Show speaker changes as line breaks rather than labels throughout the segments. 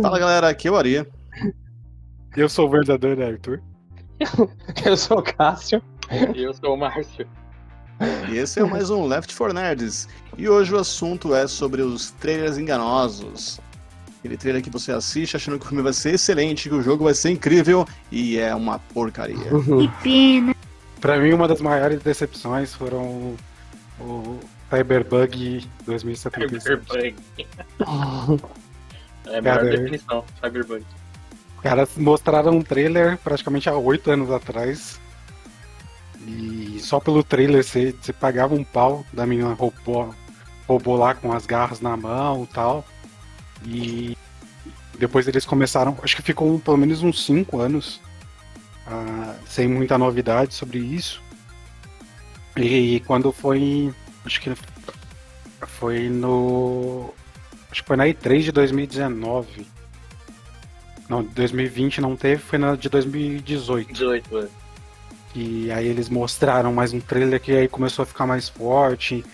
Fala galera, aqui é o Aria.
Eu sou o verdadeiro Arthur.
Eu sou o Cássio.
E eu sou o Márcio.
E esse é mais um Left 4 Nerds. E hoje o assunto é sobre os trailers enganosos. Aquele trailer que você assiste achando que o filme vai ser excelente, que o jogo vai ser incrível e é uma porcaria.
Que pena.
Pra mim, uma das maiores decepções foram o, o Cyberbug 2077.
Cyberbug. É a
Cara,
melhor definição, Cyberbug.
Caras mostraram um trailer praticamente há oito anos atrás. E só pelo trailer você, você pagava um pau da menina robô, robô lá com as garras na mão e tal. E depois eles começaram, acho que ficou pelo menos uns cinco anos ah, sem muita novidade sobre isso. E quando foi. Acho que foi no. Acho que foi na E3 de 2019. Não, 2020 não teve, foi na de 2018.
18, é.
E aí eles mostraram mais um trailer que aí começou a ficar mais forte.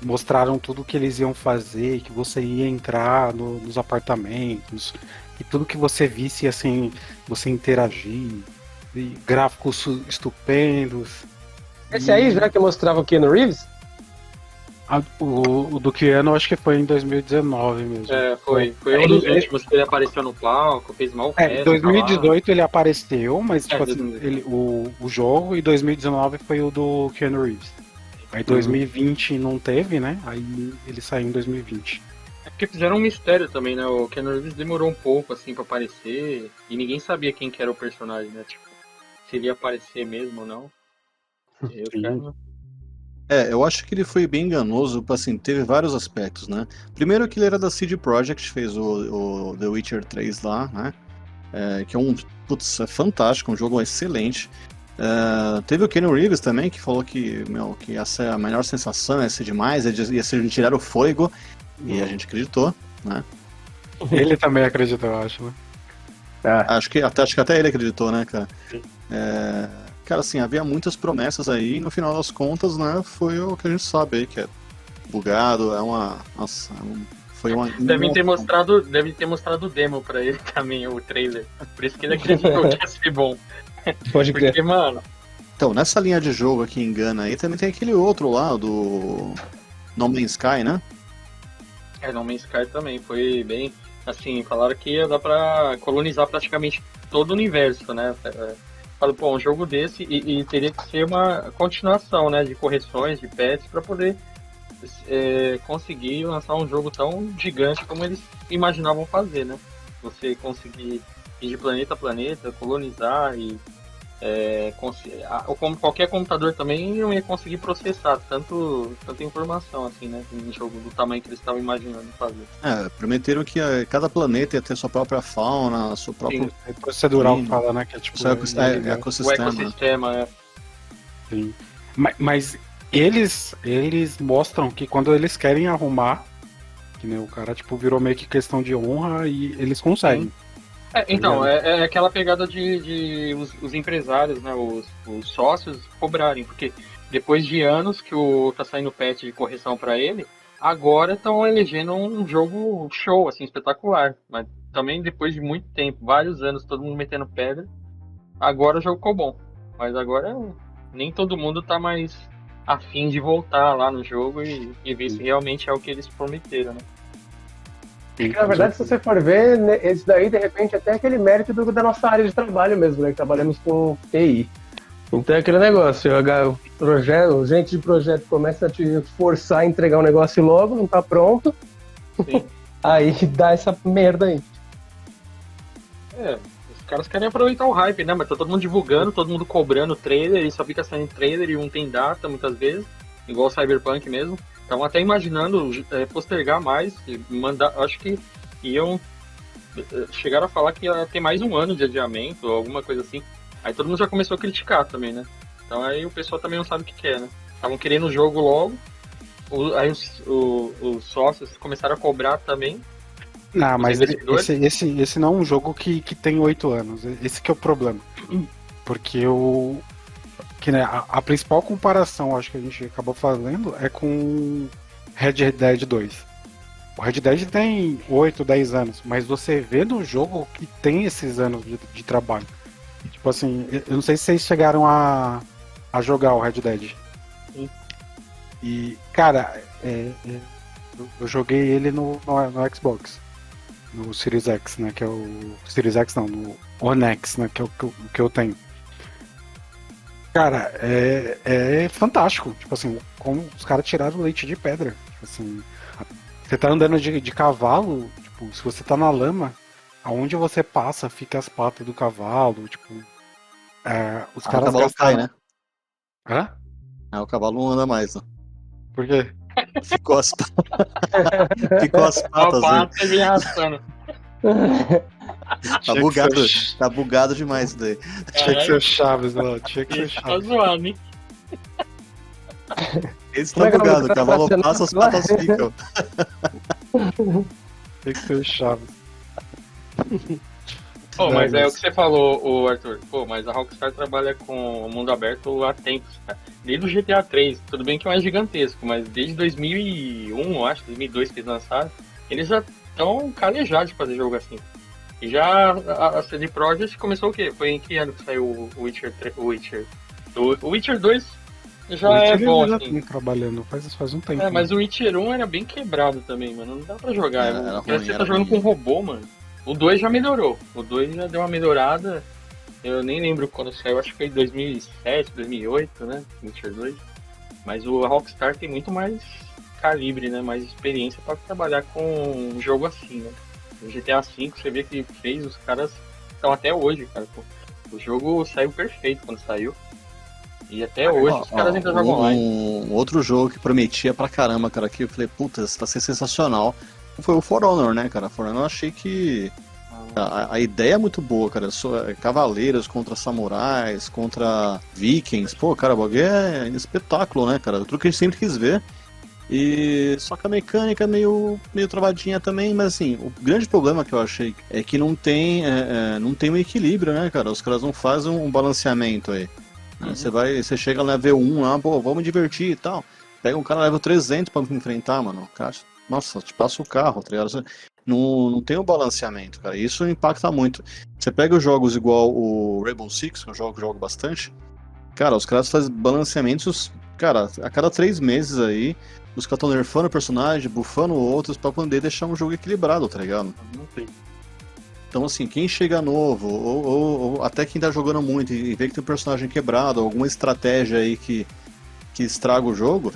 Mostraram tudo que eles iam fazer, que você ia entrar no- nos apartamentos. E tudo que você visse assim, você interagir. E gráficos estupendos.
Esse aí já que mostrava o Keanu Reeves?
A- o, o do Keanu acho que foi em 2019 mesmo.
É, foi. Foi
É,
um dos
ele-
últimos que ele apareceu no palco, fez mal
É, em 2018 ele apareceu, mas
É,
tipo assim,
2018.
ele, o, o jogo e 2019 foi o do Keanu Reeves. Aí 2020 não teve, né? Aí ele saiu em 2020.
É porque fizeram um mistério também, né? O Keanu Reeves demorou um pouco, assim, pra aparecer. E ninguém sabia quem que era o personagem, né? Tipo, se ele ia aparecer mesmo ou não. E
Sim.
caras-
É, eu acho que ele foi bem enganoso, assim, teve vários aspectos, né? Primeiro que ele era da CD Projekt, fez o, o The Witcher 3 lá, né? É, que é um, putz, é fantástico, um jogo excelente. É, teve o Keanu Reeves também, que falou que, meu, que ia ser a melhor sensação, ia ser demais, ia ser de tirar o fôlego, e a gente acreditou, né?
Ele também acredita, eu acho, né?
Ah,
Acho que até, acho que até ele acreditou, né, cara?
Sim.
É, cara, assim, havia muitas promessas aí, e no final das contas, né, foi o que a gente sabe aí, que é bugado, é uma. Nossa, é um- foi uma.
Devem ter mostrado, devem ter mostrado o demo pra ele também, o trailer. Por isso que ele acreditou que ia ser bom.
pode crer.
Porque, mano,
Então, nessa linha de jogo aqui engana aí, também tem aquele outro lá, do. No Man's Sky, né?
é, No Man's Sky também foi bem. Assim, falaram que ia dar pra colonizar praticamente todo o universo, né? Falaram, pô, um jogo desse e, e teria que ser uma continuação, né? De correções, de patches, pra poder é, conseguir lançar um jogo tão gigante como eles imaginavam fazer, né? Você conseguir ir de planeta a planeta, colonizar e é, como qualquer computador também não ia conseguir processar tanto, tanta informação assim, né? Um jogo do tamanho que eles estavam imaginando fazer.
É, prometeram que eh, cada planeta ia ter sua própria fauna, seu próprio
Sim,
É procedural
Sim.
que fala, né? Que é tipo.
seu ecos-
é-
é,
é-
o
ecossistema.
ecossistema, é.
Sim. Ma- Mas eles, eles mostram que quando eles querem arrumar, que nem o cara tipo virou meio que questão de honra e eles conseguem.
É, então,
ligado?
é, é aquela pegada de, de os, os empresários, né, os, os sócios cobrarem, porque depois de anos que o tá saindo patch de correção pra ele, agora estão elegendo um jogo show, assim, espetacular. Mas também depois de muito tempo, vários anos, todo mundo metendo pedra, agora o jogo ficou bom. Mas agora nem todo mundo tá mais afim de voltar lá no jogo e, e ver se realmente é o que eles prometeram, né?
É Na verdade, se você for ver, né, esse daí, de repente, até é aquele mérito do- da nossa área de trabalho mesmo, né? Que trabalhamos com TI. Então é aquele negócio, o projeto, gente de projeto começa a te forçar a entregar um negócio logo, não tá pronto,
Sim.
aí dá essa merda aí.
É, os caras querem aproveitar o hype, né? Mas tá todo mundo divulgando, todo mundo cobrando trailer, e só fica saindo trailer e um tem data muitas vezes, igual o Cyberpunk mesmo. Estavam até imaginando é, postergar mais, mandar. Acho que iam. eh, Chegaram a falar que ia ter mais um ano de adiamento, ou alguma coisa assim. Aí todo mundo já começou a criticar também, né? Então aí o pessoal também não sabe o que quer, né? Estavam querendo o jogo logo, o- aí os, o- os sócios começaram a cobrar também.
Não,
Os
mas esse, esse, esse não é um jogo que, que tem oito anos. Esse que é o problema. Porque o. Que, né, a, a principal comparação, acho que a gente acabou fazendo, é com Red Dead 2. o Red Dead tem 8, 10 anos, mas você vê no jogo que tem esses anos de, de trabalho. Tipo assim, eu não sei se vocês chegaram a, a jogar o Red Dead.
Sim.
E, cara, é, é, eu, joguei ele no, no, no, Xbox. No Series X, né? Que é o. Series X não, no One X, né? Que é o que eu, que eu tenho. Cara, é, é fantástico. Tipo assim, como os caras tiraram leite de pedra. Tipo assim, você tá andando de, de cavalo, tipo, se você tá na lama, aonde você passa, fica as patas do cavalo, tipo. É, os
ah,
caras.
O cavalo gastaram... cai, né?
Hã?
Ah, o cavalo não anda mais, né?
Por quê?
Ficou as, Ficou as patas.
Pata me arrastando.
tá bugado, tá bugado demais isso daí.
Tinha que ser o Chaves, não. Tinha que ser o
Tá
Chaves.
zoando, hein?
Esse tá bugado, o cavalo passa, as patas ficam.
Tinha que ser o Chaves.
Pô, mas é o que você falou, o Arthur. Pô, mas a Rockstar trabalha com o mundo aberto há tempos, cara. Desde o GTA 3, tudo bem que não é gigantesco, mas desde 2001, eu acho, 2002 que eles lançaram, eles já estão calejados de fazer jogo assim. E já a, a CD Projekt começou o quê? Foi em que ano que saiu o Witcher 3, o Witcher? O, Witcher 2 já
o
é
Witcher
bom,
já
assim.
tem trabalhando faz, faz um tempo.
É, mas o Witcher 1 era bem quebrado também, mano. Não dá pra jogar.
É, era
Parece
ruim,
que você
era
tá jogando
ruim.
com robô, mano. O 2 já melhorou. O 2 já deu uma melhorada. Eu nem lembro quando saiu, acho que foi em 2007, 2008, né? Witcher 2. Mas o Rockstar tem muito mais calibre, né? Mais experiência pra trabalhar com um jogo assim, né? O GTA V, você vê que fez, os caras estão até hoje, cara. pô. O jogo saiu perfeito quando saiu. E até hoje
Ó,
os caras
ó,
ainda jogam online.
um, outro jogo que prometia pra caramba, cara, que eu falei, puta, isso vai ser sensacional. Foi o For Honor, né, cara? For Honor eu achei que a, a ideia é muito boa, cara. So- é, Cavaleiros contra samurais, contra vikings. Pô, cara, o bagulho é espetáculo, né, cara? Tudo que a gente sempre quis ver. E só que a mecânica é meio, meio travadinha também, mas assim, o grande problema que eu achei é que não tem, é, é, não tem um equilíbrio, né, cara? Os caras não fazem um balanceamento aí. né? Você vai, você chega no level 1 lá, pô, vamos divertir e tal. Pega um cara level 300 pra enfrentar, mano. Cara, nossa, te passa o carro, tá ligado? Não, não tem um balanceamento, cara. Isso impacta muito. Você pega os jogos igual o Rainbow Six, que um jogo eu jogo bastante. Cara, os caras fazem balanceamentos, cara, a cada três meses aí. Os caras estão nerfando o personagem, bufando outros pra poder deixar um jogo equilibrado, tá ligado?
Não tem.
Então, assim, quem chega novo, ou, ou- ou até quem tá jogando muito e vê que tem um personagem quebrado, alguma estratégia aí que, que estraga o jogo,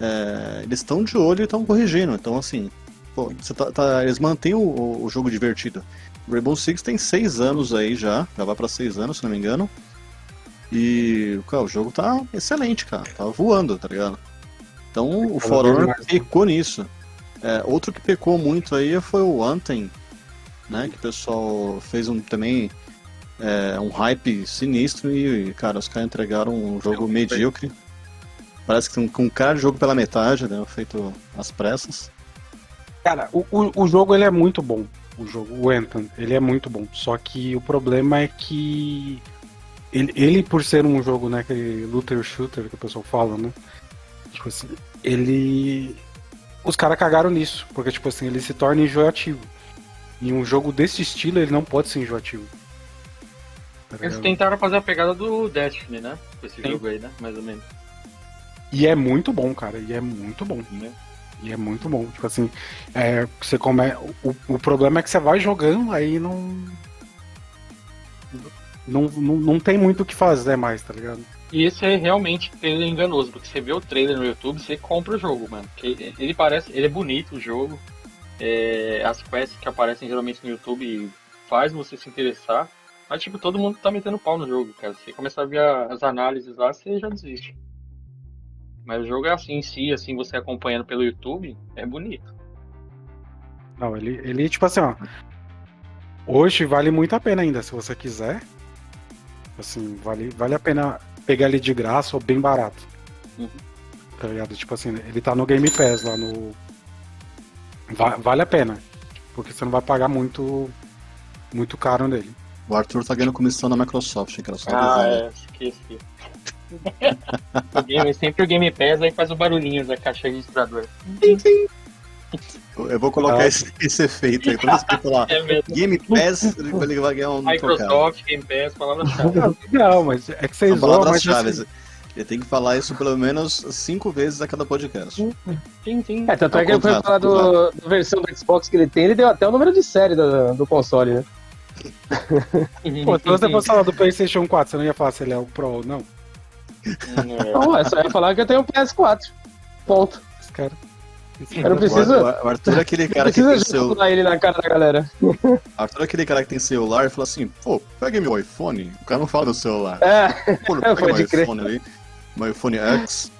é, eles estão de olho e estão corrigindo. Então, assim, pô, você tá- tá- eles mantêm o, o- o jogo divertido. Rainbow Six tem seis anos aí já, já vai pra seis anos, se não me engano. E cara, o jogo tá excelente, cara. Tá voando, tá ligado? Então o
Cada
For
vez
Honor
mais, né?
pecou nisso. É, outro que pecou muito aí foi o Anthem, né? Que o pessoal fez um também é, um hype sinistro e, cara, os caras entregaram um jogo medíocre. Parece que tem um- com cara de jogo pela metade, né? Feito às pressas.
Cara, o, o, o jogo ele é muito bom. O jogo, o Anthem, ele é muito bom. Só que o problema é que ele, ele por ser um jogo, né, aquele looter shooter que o pessoal fala, né? Tipo assim, ele. Os caras cagaram nisso, porque tipo assim, ele se torna enjoativo. E um jogo desse estilo ele não pode ser enjoativo. Tá
Eles tentaram fazer a pegada do Destiny, né? Com esse
Sim.
jogo aí, né? Mais ou menos.
E é muito bom, cara. E é muito bom.
Né?
E é muito bom. Tipo assim, é, você come... o, o problema é que você vai jogando, aí não. Não, não, não tem muito o que fazer mais, tá ligado?
Esse é realmente trailer enganoso, porque você vê o trailer no YouTube, você compra o jogo, mano. Porque ele parece, ele é bonito o jogo. é, as quests que aparecem geralmente no YouTube faz você se interessar. Mas tipo, todo mundo tá metendo pau no jogo, cara. Você começa a ver as análises lá, você já desiste. Mas o jogo é assim em si, assim, você acompanhando pelo YouTube, é bonito.
Não, ele, ele tipo assim, ó. Hoje vale muito a pena ainda, se você quiser. Assim, vale, vale a pena pegar ele de graça ou bem barato.
Uhum.
Tá ligado? Tipo assim, ele tá no Game Pass lá no. Va- vale a pena. Porque você não vai pagar muito. Muito caro nele.
O Arthur tá ganhando comissão da Microsoft, cara. Só
Ah,
avisando.
é, esqueci. o game, sempre o Game Pass aí faz o barulhinho da caixa registradora.
Eu vou colocar
Ah.
esse, esse efeito aí. Quando você falar
É.
Game Pass, ele vai- ganhar um.
Microsoft, Game Pass, palavra-chave.
Não, mas é que vocês zoam, mas
palavras-chave.
assim,
Ele tem que falar isso pelo menos cinco vezes a cada podcast.
Sim, sim.
É, tanto
É
é, que ele foi falar do, da versão do Xbox que ele tem, ele deu até o número de série do, do console, né?
pô, se você fosse falar do PlayStation 4, você não ia falar se ele é o Pro ou não?
É.
Não, é só ia falar que eu tenho um PS4. Ponto.
Esse cara.
Eu não preciso.
O Ar- o Arthur é aquele cara que tem
jogar ele na cara da galera.
Arthur é aquele cara que tem celular e fala assim, pô, pega meu iPhone. O cara não fala do celular.
É,
Pô, pega
Pode
meu
crer.
iPhone ali. Meu iPhone X.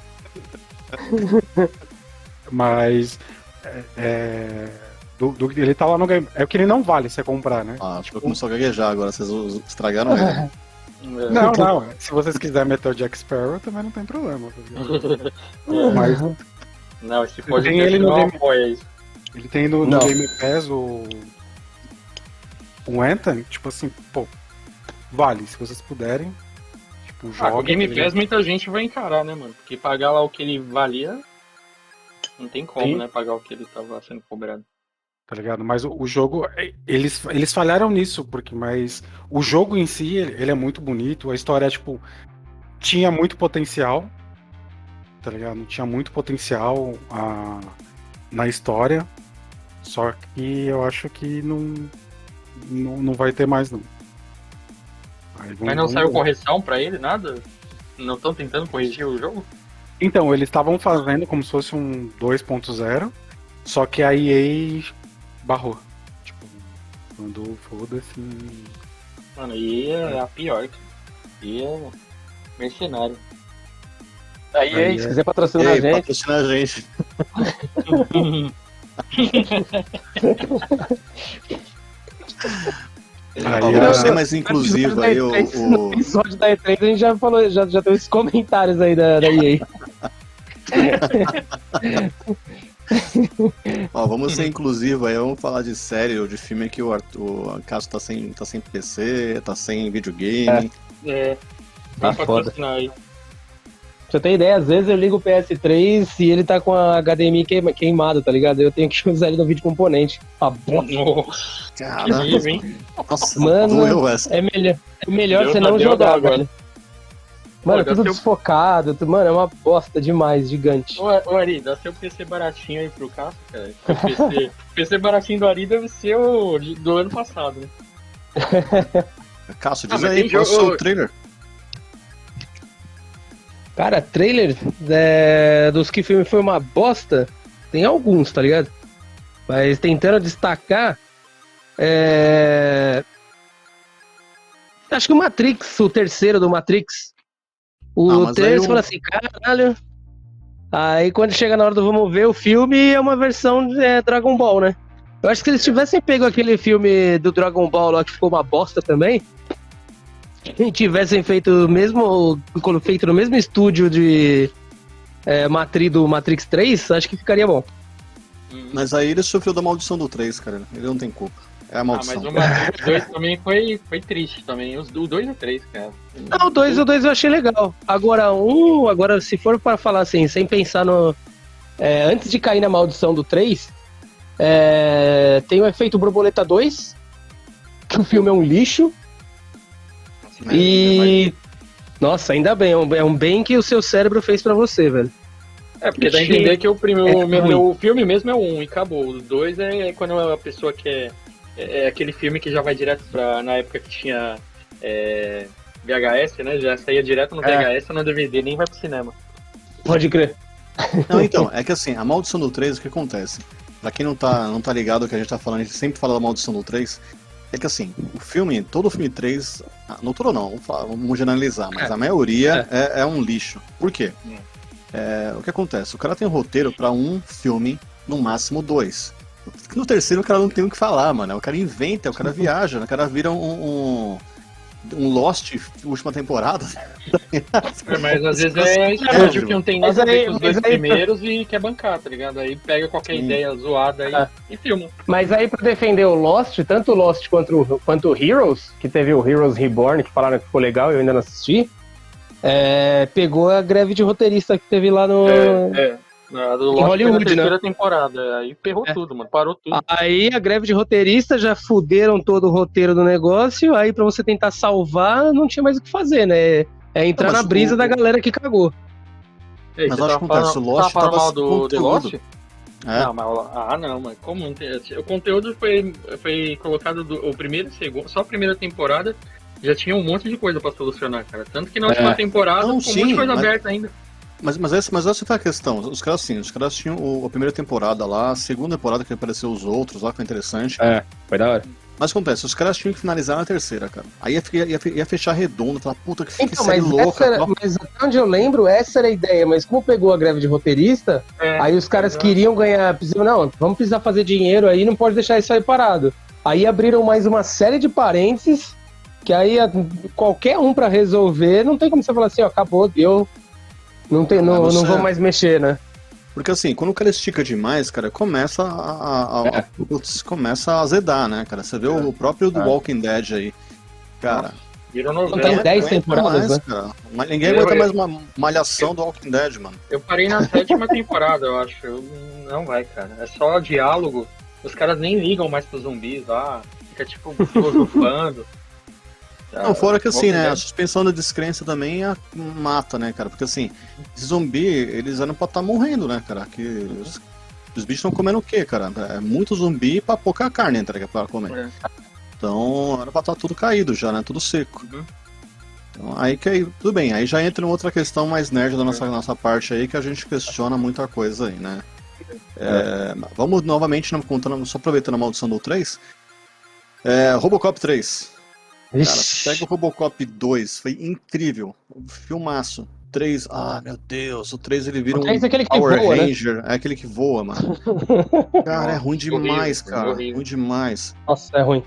Mas. é, é, do, do- ele tá lá no game. É o que ele não vale você comprar, né?
Ah, acho que começou a gaguejar agora, vocês estragaram ele.
É.
Não, não. Se vocês quiserem meter o Jack Sparrow, também não tem problema. Mas
Não, esse
Tem
podcast
ele
não
Game-
apoia isso.
ele tem no, no. Game Pass o. O Anthem, tipo assim, pô. Vale, se vocês puderem. Tipo,
Ah,
joga.
com o Game? Pass muita gente vai encarar, né, mano? Porque pagar lá o que ele valia. Não tem como,
Sim.
né? Pagar o que ele tava sendo cobrado.
tá ligado? Mas o, o jogo, é, eles, eles falharam nisso, porque mas o jogo em si, ele, ele é muito bonito, a história, tipo, tinha muito potencial, tá ligado? Tinha muito potencial a, na história, só que eu acho que não, não, não vai ter mais, não. Vamos-
Mas não saiu
ver.
correção pra ele, nada? Não estão tentando corrigir o jogo?
Então, eles estavam fazendo como se fosse um 2.0, só que a EA barrou. Tipo, mandou foda-se.
Mano, e é a pior. E é mercenário.
Aí,
Aí
aí, se
é.
quiser patrocinar a gente,
patrocina a gente.
Aí
Ó,
a-
vamos ser mais inclusivo aí, o,
episódio da E3 a gente já falou, já, já teve esses comentários aí da, da EA.
Ó, vamos ser inclusivo aí, vamos falar de série ou de filme que o, Arthur, o Cássio tá sem, tá sem PC, tá sem videogame.
É.
Tá
Vai
foda.
patrocinar aí.
Você ter ideia, às vezes eu ligo o PS3 e ele tá com a HDMI queima- queimado, tá ligado? Eu tenho que usar ele no vídeo componente. Ah, bosta.
Nossa, que
Cara,
nível, hein?
nossa,
Mano.
doeu essa.
É melhor, é melhor você não jogar,
agora.
velho. Mano,
Pô,
tudo
seu-
desfocado. tu- Mano, é uma bosta demais, gigante.
Ô, ô, Ari, dá seu PC baratinho aí pro Cássio, cara. Seu PC, PC baratinho do Ari deve ser o do ano passado, né?
Cássio,
Ah,
diz
mas
aí,
tem
qual é o seu trailer?
Cara, trailer é, dos que o filme foi uma bosta, tem alguns, tá ligado? Mas tentando destacar. É... Acho que o Matrix, o terceiro do Matrix. O
Ah,
trailer
o-
fala assim, caralho. Aí quando chega na hora do vamos ver o filme, é uma versão de é, Dragon Ball, né? Eu acho que se eles tivessem pego aquele filme do Dragon Ball lá que ficou uma bosta também, tivessem feito o mesmo. feito no mesmo estúdio de é, Matri, do Matrix 3, acho que ficaria bom.
Mas aí ele sofreu da maldição do 3, cara. Ele não tem culpa. É a
Ah,
maldição.
mas o Matrix 2 também foi, foi triste também. Os, o 2 e o 3, cara.
Não, o 2 o dois eu achei legal. Agora, um, agora, se for para falar assim, sem pensar no. é, antes de cair na maldição do 3, é, tem o efeito Borboleta 2, que o filme é um lixo.
É,
E. Nossa, ainda bem, é um, é um bem que o seu cérebro fez pra você, velho.
É, porque dá a entender que o, primeiro,
É
o, meu- o filme mesmo é o 1 e acabou. O 2 é quando a pessoa quer. É, é aquele filme que já vai direto pra. Na época que tinha é, VHS, né? Já saía direto no
É.
VHS ou no DVD, nem vai pro cinema.
Pode crer.
Não, então, é que assim, a maldição do 3, o que acontece? Pra quem não tá, não tá ligado o que a gente tá falando, a gente sempre fala da maldição do 3. É que assim, o filme, todo o filme 3, ah, não todo não, vamos, falar- vamos generalizar, mas
É.
a maioria é. é um lixo. Por quê? É, o que acontece? O cara tem um roteiro pra um filme, no máximo dois. No terceiro o cara não tem o que falar, mano. O cara inventa, o cara viaja, o cara vira um. um, um Lost última temporada.
É, mas às vezes é
é,
estúdio
Ju.
que não tem nada a ver
aí-
com os dois
aí-
primeiros e quer bancar, tá ligado? Aí pega qualquer
Sim.
ideia zoada aí
Ah.
e filma.
Mas aí, pra defender o Lost, tanto o Lost quanto, o- quanto o Heroes, que teve o Heroes Reborn, que falaram que ficou legal, eu ainda não assisti, é, pegou a greve de roteirista que teve lá no.
É, é. A do
Em
Lost
Hollywood,
foi na terceira
né?
temporada. Aí ferrou
É.
tudo, mano. Parou tudo.
Aí a greve de roteiristas já fuderam todo o roteiro do negócio, aí pra você tentar salvar, não tinha mais o que fazer, né? É entrar
Não,
na brisa
o-
da galera que cagou.
Ei,
Mas acho que acontece,
falando-
o Lost
tava falando
tava
mal do
tudo.
Lost?
É.
Não, mas, ah, não, mas como não tem- O conteúdo foi, foi colocado do, o primeiro e o segundo, só a primeira temporada já tinha um monte de coisa pra solucionar, cara. Tanto que na última
É.
temporada
Não,
ficou um monte
sim,
de coisa
mas-
aberta ainda.
Mas, mas, essa, mas essa foi a questão. Os caras, sim, os caras tinham o- a primeira temporada lá, a segunda temporada que apareceu os outros lá, que foi interessante.
É, foi da hora.
Mas acontece, os caras tinham que finalizar na terceira, cara. Aí ia, ia, ia, ia fechar redondo, aquela puta que fica
Então,
série
mas,
louca.
era, mas até onde eu lembro, essa era a ideia, mas como pegou a greve de roteirista,
É,
aí os caras
exato.
queriam ganhar, não, vamos precisar fazer dinheiro aí, não pode deixar isso aí parado. Aí abriram mais uma série de parênteses, que aí a- qualquer um pra resolver, não tem como você falar assim, ó, acabou, deu, não, tem, não,
Mas
não
você-
vou mais mexer, né?
Porque assim, quando o cara estica demais, cara, começa a, a- a-
É.
putz, começa a azedar, né, cara? Você vê o próprio The
É.
Walking Dead aí. Cara,
Virou
Tem
novela.
dez
aguenta
temporadas,
mais,
né?
cara. Mas Ninguém
Eu-
aguenta
eu-
mais uma malhação do Walking Dead, mano.
Eu parei na sétima temporada, eu acho. Eu- não vai, cara. É só diálogo. Os caras nem ligam mais pros zumbis lá. Fica tipo filosofando.
Não, fora que assim, né, a suspensão da descrença também a- mata, né, cara? Porque assim, zumbi, eles eram pra estar morrendo, né, cara? Que os, os bichos estão comendo o quê, cara? É muito zumbi pra pouca carne entrega pra comer.
É.
Então, era pra estar tudo caído já, né? Tudo seco.
Uhum.
Então, aí que aí, tudo bem, aí já entra em outra questão mais nerd da nossa, nossa parte aí, que a gente questiona muita coisa aí, né? É, Vamos novamente, não, contando, só aproveitando a maldição do 3. É, Robocop 3. Cara, pega o Robocop 2, foi incrível. Um filmaço. 3, ah, meu Deus, o 3 ele vira
O
um
três é aquele que
Power
voa, né?
Ranger, é aquele que voa, mano. Cara, é ruim
Horrível,
demais, cara.
horrível.
Ruim demais.
Nossa, é ruim.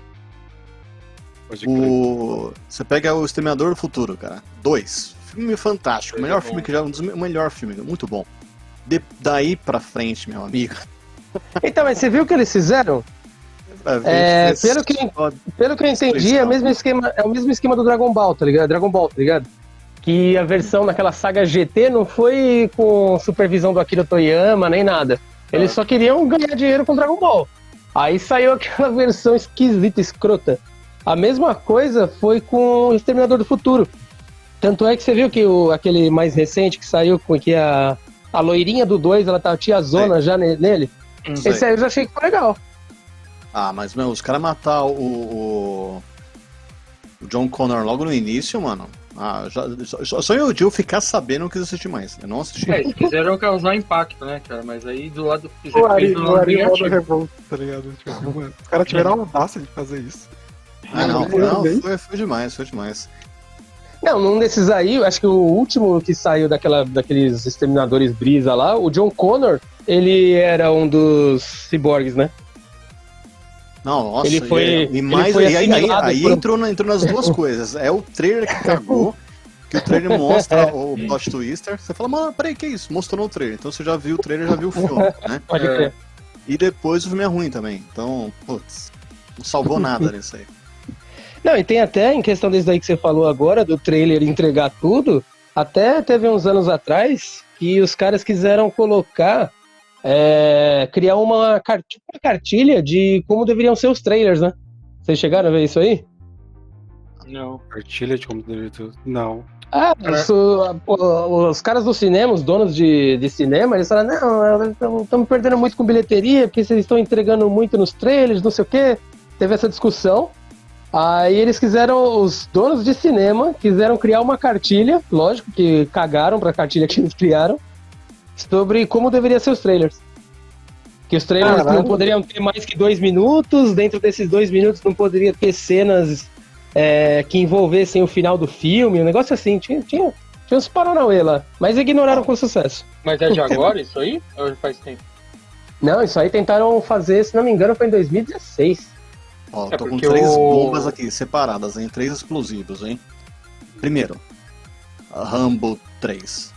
O... Você pega o Exterminador do Futuro, cara. 2. Filme fantástico.
Dois
Melhor
é
filme
bom.
que já. Um dos me- o melhor filme, muito bom. De- Daí pra frente, meu amigo.
Então, mas você viu o que eles fizeram? É, pelo que- Pelo que eu entendi, é o mesmo esquema, é o mesmo esquema do Dragon Ball, tá ligado? Dragon Ball, tá ligado? Que a versão naquela saga GT não foi com supervisão do Akira Toyama nem nada. Eles só queriam ganhar dinheiro com Dragon Ball. Aí saiu aquela versão esquisita, escrota. A mesma coisa foi com o Exterminador do Futuro. Tanto é que você viu que o, aquele mais recente que saiu com que a, a loirinha do 2, ela tá tia zona já ne- nele. Esse aí eu já achei que foi legal.
Ah, mas, meu, os caras matar o, o. o John Connor logo no início, mano. Ah, já, só, só eu, Jill, ficar sabendo não quis assistir mais. Eu não assisti.
É, eles quiseram causar impacto, né, cara? Mas aí do lado fizeram
O Ari,
do
o
lado
Ari modo
negativo.
revolta, tá ligado? Tipo, mano, os caras tiveram a audácia de fazer isso.
Ah, não,
Não,
não, foi, foi demais, foi demais.
Não, num desses aí, eu acho que o último que saiu daquela, daqueles exterminadores brisa lá, o John Connor, ele era um dos ciborgues, né?
Não, nossa,
Ele foi-
e,
ele
mais,
foi
e aí, aí, aí
por-
entrou, entrou nas duas coisas. É o trailer que cagou, que o trailer mostra o plot twister. Você fala, mano, peraí, que isso? Mostrou no trailer. Então você já viu o trailer, já viu o filme, né?
Pode
É.
crer.
E depois o filme é ruim também. Então, putz, não salvou nada nisso aí.
Não, e tem até, em questão desse daí que você falou agora, do trailer entregar tudo, até teve uns anos atrás que os caras quiseram colocar, é, criar uma, tipo uma cartilha de como deveriam ser os trailers, né? Vocês chegaram a ver isso aí?
Não.
Partilha de como deveria ter. Não.
Ah,
É.
os, o- os caras do cinema, os donos de, de cinema, eles falaram, não, estamos perdendo muito com bilheteria, porque vocês estão entregando muito nos trailers, não sei o quê. Teve essa discussão. Aí eles quiseram, os donos de cinema, quiseram criar uma cartilha, lógico que cagaram pra cartilha que eles criaram, sobre como deveria ser os trailers. Que os trailers
Caralho.
não poderiam ter mais que dois minutos, dentro desses dois minutos não poderia ter cenas é, que envolvessem o final do filme, um negócio assim. Tinha, tinha, tinha uns paranauê lá, mas ignoraram com sucesso.
Mas é de agora isso aí? Ou faz tempo?
Não, isso aí tentaram fazer, se não me engano, foi em 2016.
Ó,
É
tô com três
o-
bombas aqui, separadas, hein? Três explosivos, hein? Primeiro, Rambo 3.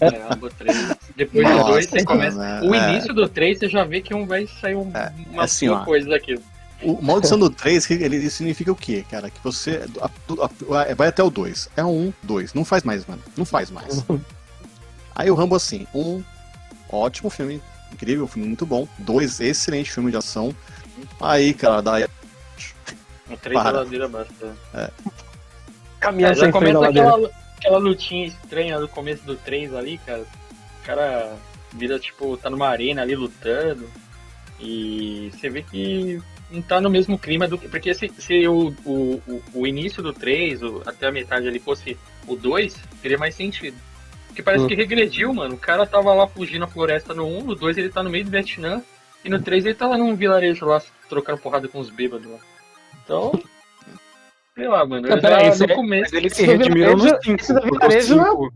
É, Rambo 3. Depois do
Nossa,
2 você começa.
né?
O
É.
início do 3 você já vê que um vai sair um,
É,
uma
assim, ó.
coisa daquilo.
O Maldição do 3, que ele significa o quê, cara? Que você. a- a- vai até o 2. É um 1, 2. Não faz mais, mano. Não faz mais. Aí o Rambo, assim, um ótimo filme, incrível, filme muito bom. Dois, excelente filme de ação. Aí, cara, daí.
O três da ladeira basta.
Caminhar
É, já começa aquela, aquela lutinha estranha no começo do 3 ali, cara. O cara vira, tipo, tá numa arena ali lutando. E você vê que não tá no mesmo clima do que. Porque se, se o, o, o, início do 3, o- até a metade ali fosse o 2, teria mais sentido. Porque parece
Hum.
que regrediu, mano. O cara tava lá fugindo na floresta no 1, no 2 ele tá no meio do Vietnã. E no 3 ele tá lá num vilarejo lá, trocando porrada com os bêbados lá. Então. Sei lá, mano.
Não,
eu
peraí,
já no
é-
começo.
Eles se
Esse
redimiram no
vilarejo-
5.
esse do vilarejo não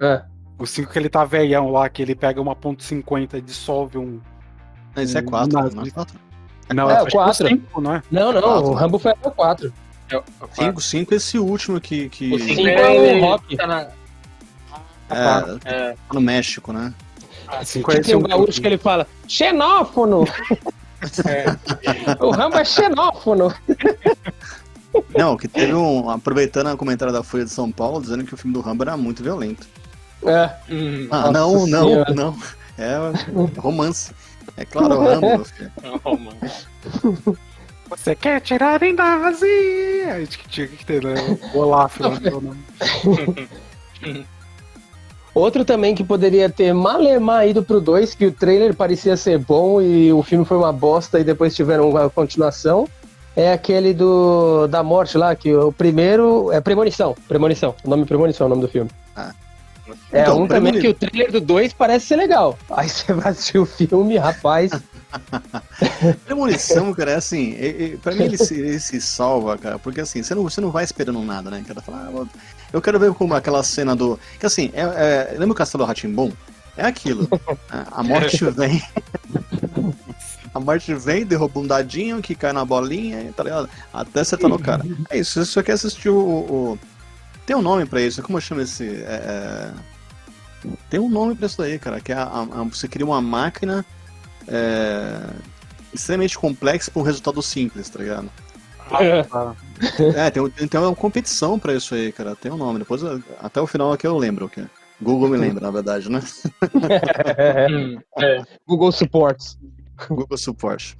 é- É.
O 5 que ele tá velhão lá, que ele pega uma ponto .50 e dissolve um...
Não, Isso é
Hum,
4,
mas-
não é 4.
Não,
É,
acho
o
que é o
quatro.
5, não é?
Não, não,
Quatro.
o Rambo foi até o 4.
É, o quatro.
5, 5 esse último que. que
O
Cinco
5
é
é,
o
ele
Rock.
Tá na,
é,
tá.
é,
tá no México, né?
Ah, 5
Que
é
tem um
esse
gaúcho que ele fala, xenófono!
é,
o Rambo é xenófono!
Não, que teve um. Aproveitando a comentário da Folha de São Paulo, dizendo que o filme do Rambo era muito violento.
É.
hum,
Ah, não, não,
Senhora.
não. É romance. É claro, o Rambo,
não, mano.
Você quer tirar em nazi? Aí que tinha que ter, né? O Olaf lá no nome.
Outro também que poderia ter malemar ido pro 2, que o trailer parecia ser bom e o filme foi uma bosta e depois tiveram uma continuação, é aquele do da morte lá, que o primeiro é Premonição. Premonição. O nome Premonição é o nome do filme. É
Então,
um também que o trailer do 2 parece ser legal. Aí você vai assistir o filme, rapaz.
Premonição, cara, é assim, e- e- pra mim ele se, ele se salva, cara, porque assim, você não, você não vai esperando nada, né, cara? Fala, ah, eu quero ver como aquela cena do. Que assim, é, é, lembra o Castelo Ratimbom? É aquilo. A morte vem. A morte vem, derruba um dadinho que cai na bolinha, tá ligado? Até você tá no cara. É isso, você só quer assistir o. o- Tem um nome pra isso, como chama esse. é, é, Tem um nome pra isso daí, cara, que é a- a- você cria uma máquina é, extremamente complexa pra um resultado simples, tá ligado?
Ah,
É, tem, tem, tem uma competição pra isso aí, cara. Tem um nome. Depois, até o final aqui eu lembro. Que Google me lembra, na verdade, né?
Hum, é.
Google Supports.
Google Support.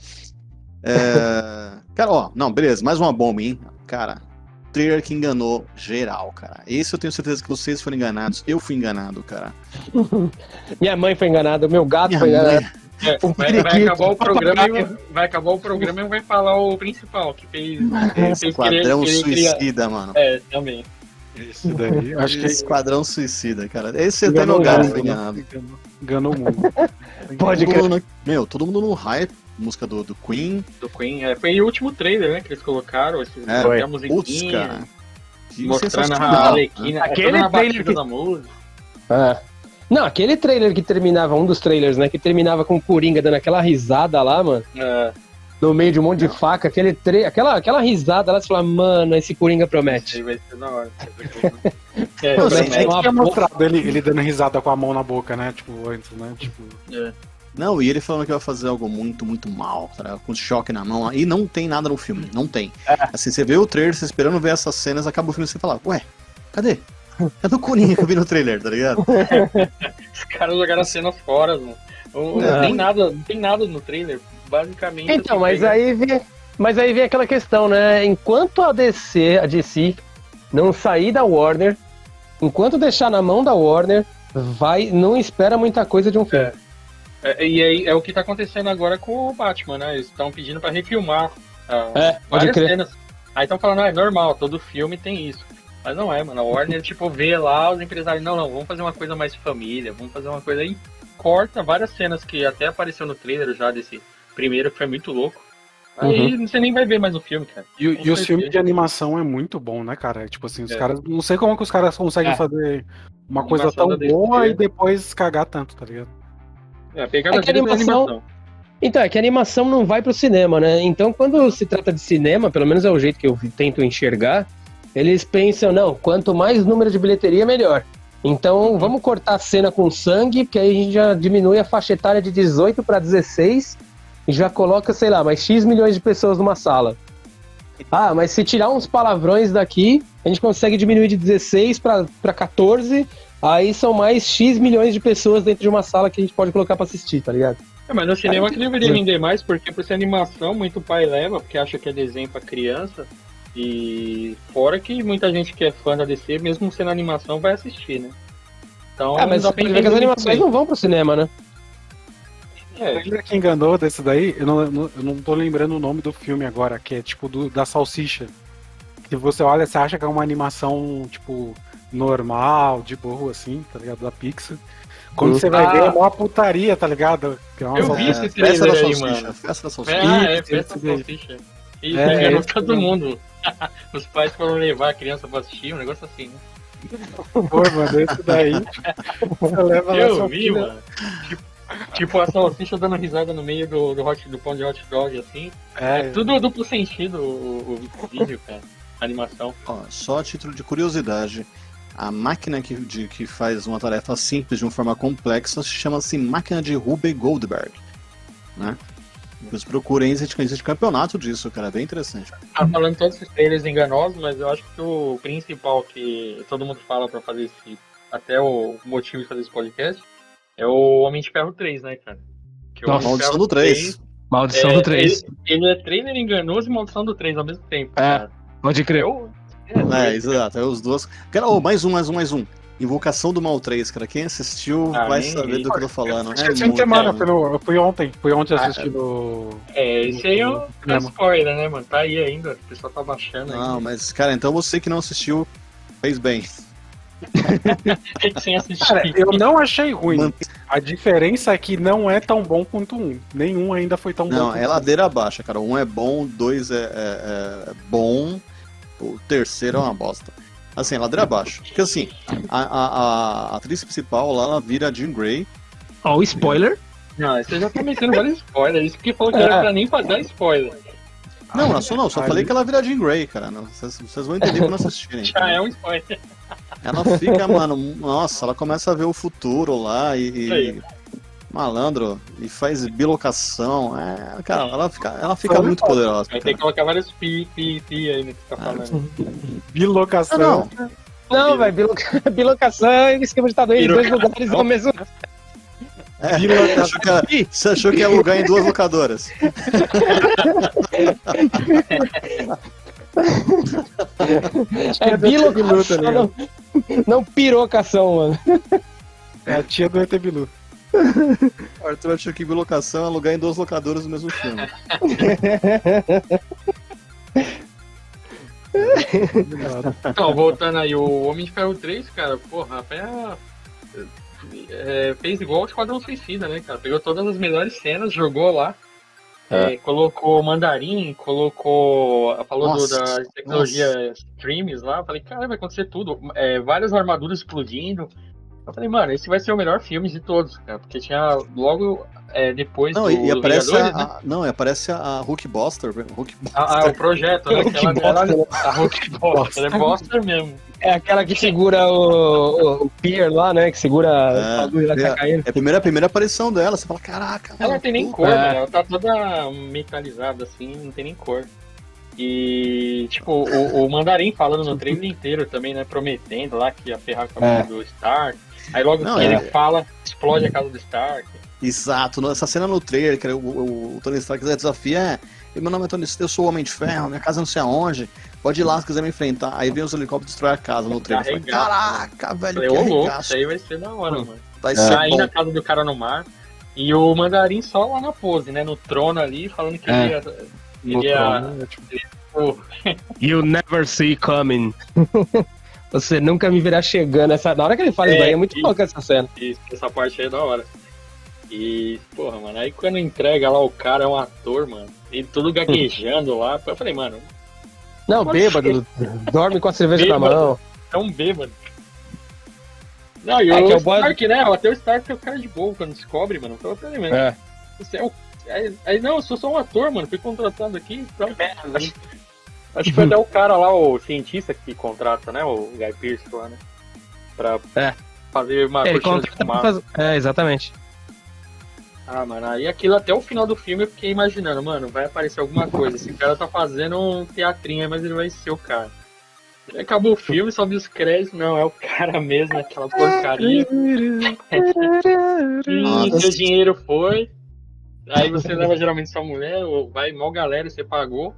É, Cara, ó, não, beleza, mais uma bomba, hein? Cara, trailer que enganou geral, cara. Esse eu tenho certeza que vocês foram enganados. Eu fui enganado, cara.
Minha mãe foi enganada, meu gato
Minha
foi enganado.
mãe,
É,
Um
vai, vai acabar o programa e vai, vai acabar o programa e vai falar o principal que fez. fez
Esquadrão
querer- querer criar-
Suicida, mano.
É, também.
Esse daí. Acho que
Esquadrão Suicida, cara. Esse até meu gato
o
foi
mundo,
enganado.
enganou o mundo.
Pode
Todo
crer.
mundo no- Meu, todo mundo no hype. Música do, do Queen.
Do Queen. É, foi o último trailer, né? Que eles colocaram. Esse,
É,
até a
Putz,
musiquinha.
Que
mostrando a
né?
Arlequina.
Aquele
Aquele na
trailer que-
da música.
É. Não, aquele trailer que terminava, um dos trailers, né? Que terminava com o Coringa dando aquela risada lá, mano.
É,
No meio de um monte de faca, aquele tra... aquela, aquela risada lá, você fala, mano, esse Coringa
aí
promete.
vai ser da hora. É,
Tinha
uma
que ter mostrado ele, ele dando risada com a mão na boca, né? Tipo, antes, né? Tipo,
É.
Não, e ele falando que vai fazer algo muito, muito mal, tá com choque na mão. E não tem nada no filme, não tem. Assim, você vê o trailer, você esperando ver essas cenas, acaba o filme e você fala, ué, cadê? Cadê o Coringa que eu vi no trailer, tá ligado?
Os caras jogaram as cenas fora, mano. Não,
É.
não tem nada, não tem nada no trailer. Basicamente.
Então,
assim,
mas
pega-
aí vem, mas aí vem aquela questão, né? Enquanto a DC, a DC não sair da Warner, enquanto deixar na mão da Warner, vai, não espera muita coisa de um filme.
É, e aí é o que tá acontecendo agora com o Batman, né? Eles estão pedindo pra refilmar ah,
É,
várias cenas. Aí estão falando, ah, é normal, todo filme tem isso. Mas não é, mano. A Warner, tipo, vê lá os empresários, não, não, vamos fazer uma coisa mais família, vamos fazer uma coisa aí. Corta várias cenas que até apareceu no trailer já desse primeiro, que foi muito louco. Aí
Uhum.
você nem vai ver mais no filme, cara.
E, o- e os filmes de animação é muito bom, né, cara? Tipo assim, os
É.
caras. Não sei como é que os caras conseguem
É.
fazer uma coisa tão boa e depois cagar tanto, tá ligado?
É, a pegada
É que
é
animação-
animação.
Então, é que a animação não vai pro cinema, né? Então, quando se trata de cinema, pelo menos é o jeito que eu tento enxergar, eles pensam, não, quanto mais número de bilheteria, melhor. Então, vamos cortar a cena com sangue, que aí a gente já diminui a faixa etária de 18 para 16 e já coloca, sei lá, mais X milhões de pessoas numa sala. Ah, mas se tirar uns palavrões daqui, a gente consegue diminuir de 16 pra, pra 14. Aí são mais X milhões de pessoas dentro de uma sala que a gente pode colocar pra assistir, tá ligado?
É, mas no cinema que deveria render mais, porque por ser animação, muito pai leva, porque acha que é desenho pra criança. E fora que muita gente que é fã da DC, mesmo sendo animação, vai assistir, né? Então,
Ah, mas
dá pra
que ver que as animações
bem.
não vão pro cinema, né?
É,
Lembra que enganou desse daí? Eu não, eu não- tô lembrando o nome do filme agora, que é tipo do, da salsicha. Que você olha, você acha que é uma animação, tipo, normal, de boa, assim, tá ligado? Da Pixar. Quando você vai
Ah.
ver, é uma putaria, tá ligado? Que é uma
Eu
salsicha.
vi esse
festa da
trailer aí, mano.
festa da salsicha.
Ah, é,
Isso,
festa
daí.
salsicha. E
É,
enganou
esse
todo
mesmo.
mundo. Os pais foram levar a criança pra assistir, um negócio assim, né?
Pô, mano, esse daí. Você leva
Eu vi,
filha-
mano. Tipo, tipo a salsicha dando risada no meio do, do, hot, do pão de hot dog, assim. É,
É,
tudo duplo sentido o, o vídeo, cara. A animação.
Ó, só a título de curiosidade, a máquina que, de- que faz uma tarefa simples de uma forma complexa chama-se máquina de Rube Goldberg. Né? Vocês procurem, existe, campeonato disso, cara, é bem interessante.
Tá falando todos esses trailers enganosos, mas eu acho que o principal que todo mundo fala pra fazer esse. Até o motivo de fazer esse podcast é o Homem de Ferro 3, né, cara? Que
Nossa,
Maldição do 3.
Maldição
é,
do 3.
Ele, ele é trailer enganoso e maldição do 3 ao mesmo tempo.
É.
cara.
Pode crer.
Eu,
É, exato, é os dois. Cara, oh, mais um, mais um, mais um. Invocação do Mal 3, cara. Quem assistiu
Ah,
vai
nem
saber do que eu tô falando.
Acho
É muito
semana, no- eu fui ontem, fui ontem
Ah,
assistindo.
É, esse aí é um é spoiler, né, mano? Tá aí ainda, o pessoal tá baixando
Não,
ainda.
mas, cara, então você que não assistiu, fez bem.
Sem assistir.
Cara, eu não achei ruim.
Man-
A diferença é que não é tão bom quanto um. Nenhum ainda foi tão bom.
Não, é ladeira abaixo, cara. Um é bom, dois é, é- é bom, o terceiro é uma bosta. Assim, é ladeira abaixo. Porque assim, a, a- a atriz principal lá, ela vira a Jean Grey.
Ó, o spoiler.
Não, você já tá metendo vários spoilers. Isso porque falou que era
É.
pra nem pra dar spoiler.
Não, não, só, não, só falei que ela vira a Jean Grey, cara. Não, Vocês, vocês vão entender quando assistirem.
Já é um spoiler.
Ela fica, mano, nossa, ela começa a ver o futuro lá e.
Aí.
e- malandro, e faz bilocação. É, cara, ela fica, ela fica
Foi
muito poderosa.
Ter
Cara.
que colocar vários pi, pi, pi aí no que você tá falando.
Bilocação.
Não, não.
Não, velho, biloca- bilocação é esquema de estar em dois lugares ao mesmo tempo.
É, você, achou que era, você achou que ia alugar em duas locadoras.
É
Bilu,
bilocação,
tá
não, não pirocação, mano.
É a tia do ET Bilu.
Arthur achou que bilocação é alugar em duas locadoras no mesmo filme.
Então, voltando aí, o Homem de Ferro 3, cara, porra, até é, fez igual o Esquadrão Suicida, né, cara? Pegou todas as melhores cenas, jogou lá. É, colocou mandarim, colocou. Falou do-
Nossa,
da tecnologia streams lá. Falei, cara, vai acontecer tudo. É, várias armaduras explodindo. Eu falei, mano, esse vai ser o melhor filme de todos, cara. Porque tinha logo é, depois
Não,
do
e, e aparece a,
né?
a- não, e aparece a Hulk Buster. Hulk
Ah, ah, o projeto, né?
Hulk
Aquela
Buster.
a Hulk Buster. É Buster mesmo.
É aquela que segura o, o, o pier lá, né? Que segura
É,
bagulho lá que
é.
tá caindo.
É a primeira, a primeira aparição dela. Você fala, caraca.
Ela
mano,
não tem nem cor,
É.
mano. Ela tá toda metalizada assim, não tem nem cor. E, tipo, o, o Mandarim falando no trailer inteiro também, né? Prometendo lá que ia ferrar com a
É.
do Stark. Aí logo
Não,
que
é.
ele fala, explode a casa do Stark.
Exato, essa cena no trailer, que o, o, o Tony Stark desafia, é, meu nome é Tony Stark, eu sou o Homem de Ferro, minha casa não sei aonde, pode ir lá se quiser me enfrentar. Aí vem os helicópteros destrói a casa no trailer. Fala. Caraca, velho,
Falei,
que
louco, isso aí vai ser da hora, mano.
Vai
É.
ser
Aí
bom.
na casa do cara no mar. E o Mandarim só lá na pose, né? No trono ali, falando que
É.
ele ia.
No
Ele ia
trono, né, tipo,
You never see coming. Você nunca me verá chegando. Essa, na hora que ele faz
É,
isso daí, é muito
e-
louca essa cena.
Isso, essa parte aí é da hora. E, porra, mano, aí quando entrega lá o cara é um ator, mano, e tudo gaguejando lá, eu falei, mano,
Não, bêbado, dorme com a cerveja na
Bêbado.
mão.
é um bêbado. Não, e
É,
o
é o boy-
Stark, né? Até o Stark é o cara de boa quando descobre, mano. Pra ele mesmo.
É.
Você é um... aí, aí, não, eu sou só um ator, mano. Fui contratado aqui. Então... Acho, acho que foi até o cara lá, o cientista que contrata, né? O Guy Pearce lá, né? Pra
É.
fazer uma
Ele
cortina de
contrata pra
fumaça.
fazer... É, exatamente.
Ah, mano, aí aquilo até o final do filme eu fiquei imaginando, mano, vai aparecer alguma coisa. Esse cara tá fazendo um teatrinho, mas ele vai ser o cara. Aí acabou o filme, só vi os créditos, não, é o cara mesmo, aquela porcaria. Ih,
Nossa.
seu dinheiro foi. Aí você leva geralmente sua mulher, ou vai mal galera, você pagou.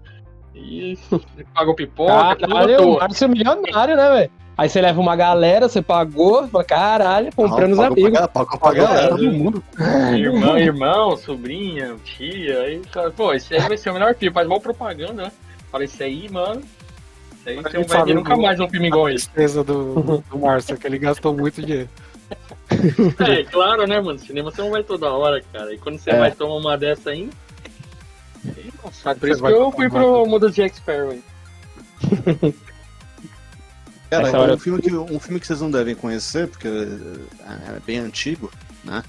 E você pagou pipoca,
Caralho. Márcio é milionário, né, velho? Aí você leva uma galera, você pagou, fala, caralho, comprando os
Pagou pra
amigos.
ga- Pagou pra galera.
todo mundo.
Irmão, irmão, sobrinha, tia, aí, pô, esse aí vai ser o melhor filme, faz mal propaganda, né? Fala, esse aí, mano. Esse aí
A
você não vai ver nunca mais um filme igual esse.
Tristeza do, do Márcio, que ele gastou muito dinheiro.
É, claro, né, mano? Cinema você não vai toda hora, cara. E quando você
É.
vai tomar uma dessa aí. aí, Nossa, por isso que
vai
eu fui pro mundo de Jack Sparrow.
Cara, é
hora-
um filme, que, um filme que vocês não devem conhecer, porque é bem antigo, né?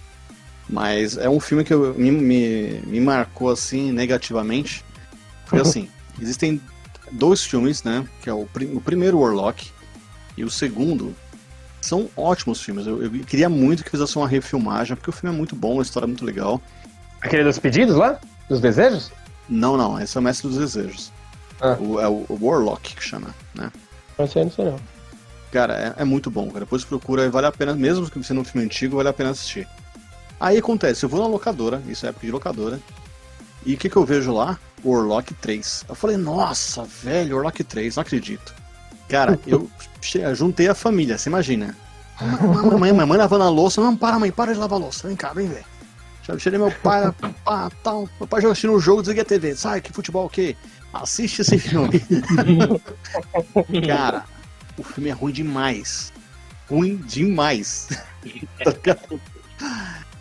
Mas é um filme que eu- me, me, me marcou assim negativamente. Foi assim: existem dois filmes, né? Que é o, prim- o primeiro Warlock e o segundo. São ótimos filmes. Eu, eu queria muito que fizesse uma refilmagem, porque o filme é muito bom, a história é muito legal.
Aquele dos pedidos lá? Dos desejos?
Não, não, esse é o Mestre dos Desejos.
Ah.
O, é o, o Warlock que chama, né?
Não sei, não sei não.
Cara, é, é muito bom, cara. Depois procura, vale a pena, mesmo que sendo um filme antigo, vale a pena assistir. Aí acontece, eu vou na locadora, isso é época de locadora, e o que, que eu vejo lá? O Orlock 3. Eu falei, nossa, velho, Orlock 3, não acredito. Cara, eu juntei a família, você imagina. Mamãe, mamãe lavando a louça, não, para mãe, para de lavar a louça, vem cá, vem ver. Já tirei meu pai, pá, tal, meu pai já assistindo o jogo, desliguei a TV, sai, que futebol o quê? Assiste esse filme. Cara, o filme é ruim demais. Ruim demais.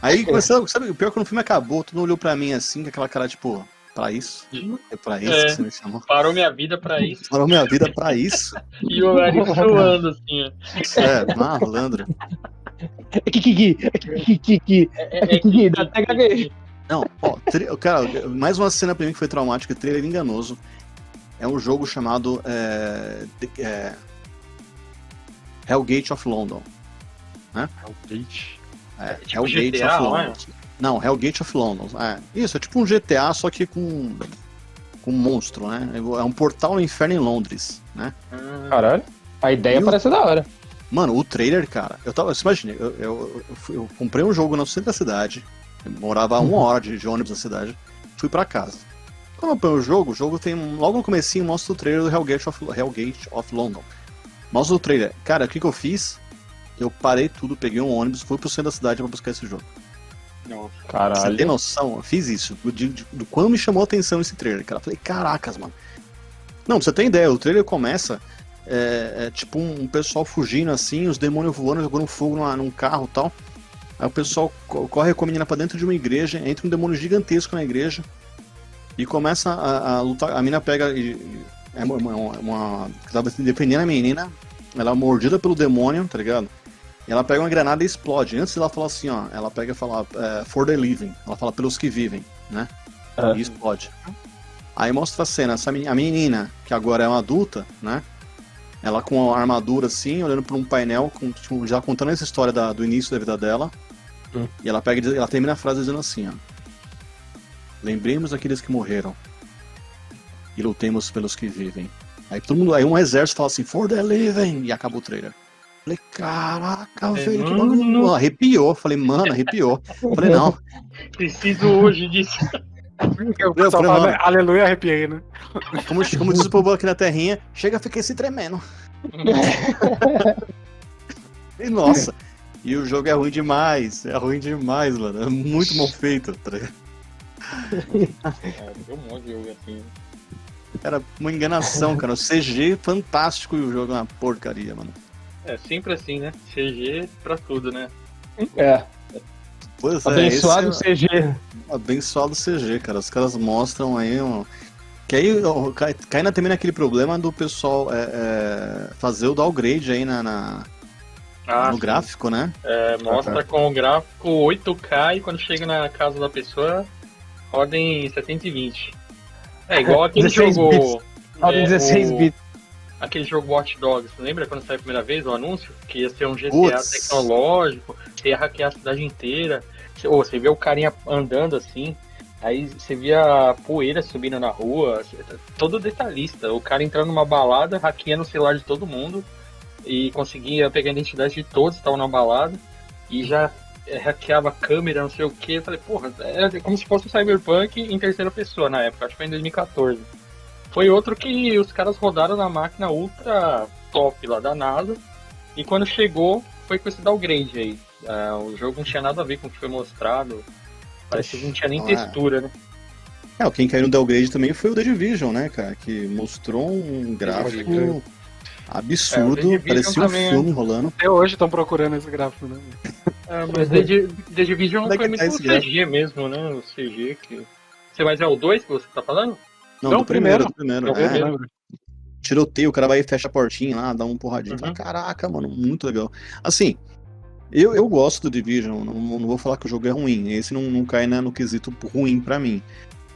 Aí começou, sabe, o pior é que quando o filme acabou, todo mundo olhou pra mim assim, com aquela cara tipo, pra isso? É pra isso
É.
que você me chamou?
Parou minha vida pra isso.
Parou minha vida pra isso?
E o nariz suando, assim, ó.
É, malandro.
Kiki, Kiki, Kiki.
É, é,
Kiki, dá até gaguejo.
Não, ó, cara, mais uma cena pra mim que foi traumática, trailer enganoso. É um jogo chamado é, é, Hellgate of London.
É o Gate.
É,
tipo
Hellgate
GTA,
of
é?
London. Não, Hellgate of London. É, isso, é tipo um GTA, só que com, com um monstro, né? É um portal no inferno em Londres, né?
Caralho. A ideia
E o-
parece da hora.
Mano, o trailer, cara, eu tava. Você imagina, eu, eu, eu eu comprei um jogo no centro da cidade, morava a uma hora de, de ônibus na cidade, fui pra casa. Quando eu ponho o jogo, o jogo tem. Logo no comecinho mostra o trailer do Hellgate of, Hellgate of London. Mostra o trailer. Cara, o que, que eu fiz? Eu parei tudo, peguei um ônibus, fui pro centro da cidade pra buscar esse jogo.
Nossa.
Você tem
Caralho.
noção? Eu fiz isso. Do, quando me chamou a atenção esse trailer, cara. Eu falei, caracas, mano. Não, pra você ter ideia, o trailer começa. É, é tipo um, um pessoal fugindo assim, os demônios voando, jogando fogo numa- num carro e tal. Aí o pessoal co- corre com a menina pra dentro de uma igreja, entra um demônio gigantesco na igreja e começa a, a lutar. A menina pega. e- e- é uma, uma, uma- tava defendendo a menina, ela é mordida pelo demônio, tá ligado? Ela pega uma granada e explode. Antes ela fala assim, ó, ela pega e fala é, for the living. Ela fala pelos que vivem, né?
Ah.
E explode. Aí mostra a cena, essa meni- a menina, que agora é uma adulta, né? Ela com a armadura assim, olhando para um painel, com, tipo, já contando essa história da- do início da vida dela.
Hum.
E ela pega ela termina a frase dizendo assim, ó. Lembremos daqueles que morreram. E lutemos pelos que vivem. Aí todo mundo, aí um exército fala assim, for the living! E acaba o trailer. Falei, caraca,
É,
velho, que
mano.
bagulho. Arrepiou. Falei, mano, arrepiou. Falei, não.
Preciso hoje disso.
O pessoal
falei, mano.
né? aleluia, arrepiei, né?
Como, como diz o povo aqui na terrinha, chega, fiquei se tremendo. E nossa. E o jogo é ruim demais. É ruim demais, mano. É muito mal feito. tá?
É, deu um monte de jogo assim.
Era uma enganação, cara. O CG fantástico e o jogo é uma porcaria, mano.
É sempre assim, né? CG pra tudo, né?
É.
Pois é,
Abençoado
esse
CG.
é o abençoado CG, cara. Os caras mostram aí um. Que aí ó, cai, cai na- também naquele problema do pessoal é, é, fazer o downgrade aí na, na-
Ah,
no
sim.
gráfico, né?
É, mostra com o gráfico 8K e quando chega na casa da pessoa, roda em 720. É igual aquele
16
jogo.
Roda em
é,
16
o-
bits.
Aquele jogo Watch Dogs. Lembra quando saiu a primeira vez o anúncio? Que ia ser um GTA
Putz.
tecnológico, você ia hackear a cidade inteira. Você, ou você vê o carinha andando assim, aí você via a poeira subindo na rua, todo detalhista. O cara entrando numa balada, hackeando o celular de todo mundo e conseguia pegar a identidade de todos que estavam na balada e já é, hackeava a câmera, não sei o que. Eu falei, porra, é como se fosse o Cyberpunk em terceira pessoa na época, acho que foi em 2014. Foi outro que os caras rodaram na máquina ultra top lá da NASA. E quando chegou, foi com esse downgrade aí. Ah, o jogo não tinha nada a ver com o que foi mostrado. Parece que não tinha nem
é.
textura, né?
É, quem caiu no downgrade também foi o The Division, né, cara? Que mostrou um gráfico absurdo,
É,
parecia um
é.
filme rolando.
Até hoje estão procurando esse gráfico, né?
Ah, mas The, The Division
é
foi muito
tá
o
esse gráfico?
CG mesmo, né? O CG que. Você mas é o 2 que você tá falando?
Não,
Não,
do primeiro,
primeiro.
do primeiro.
É o
É, tiroteio, o cara vai e fecha a portinha lá, dá um porradinho.
Uhum.
Fala, Caraca, mano, muito legal. Assim, eu, eu gosto do Division, não, não vou falar que o jogo é ruim. Esse não, não cai né, no quesito ruim pra mim.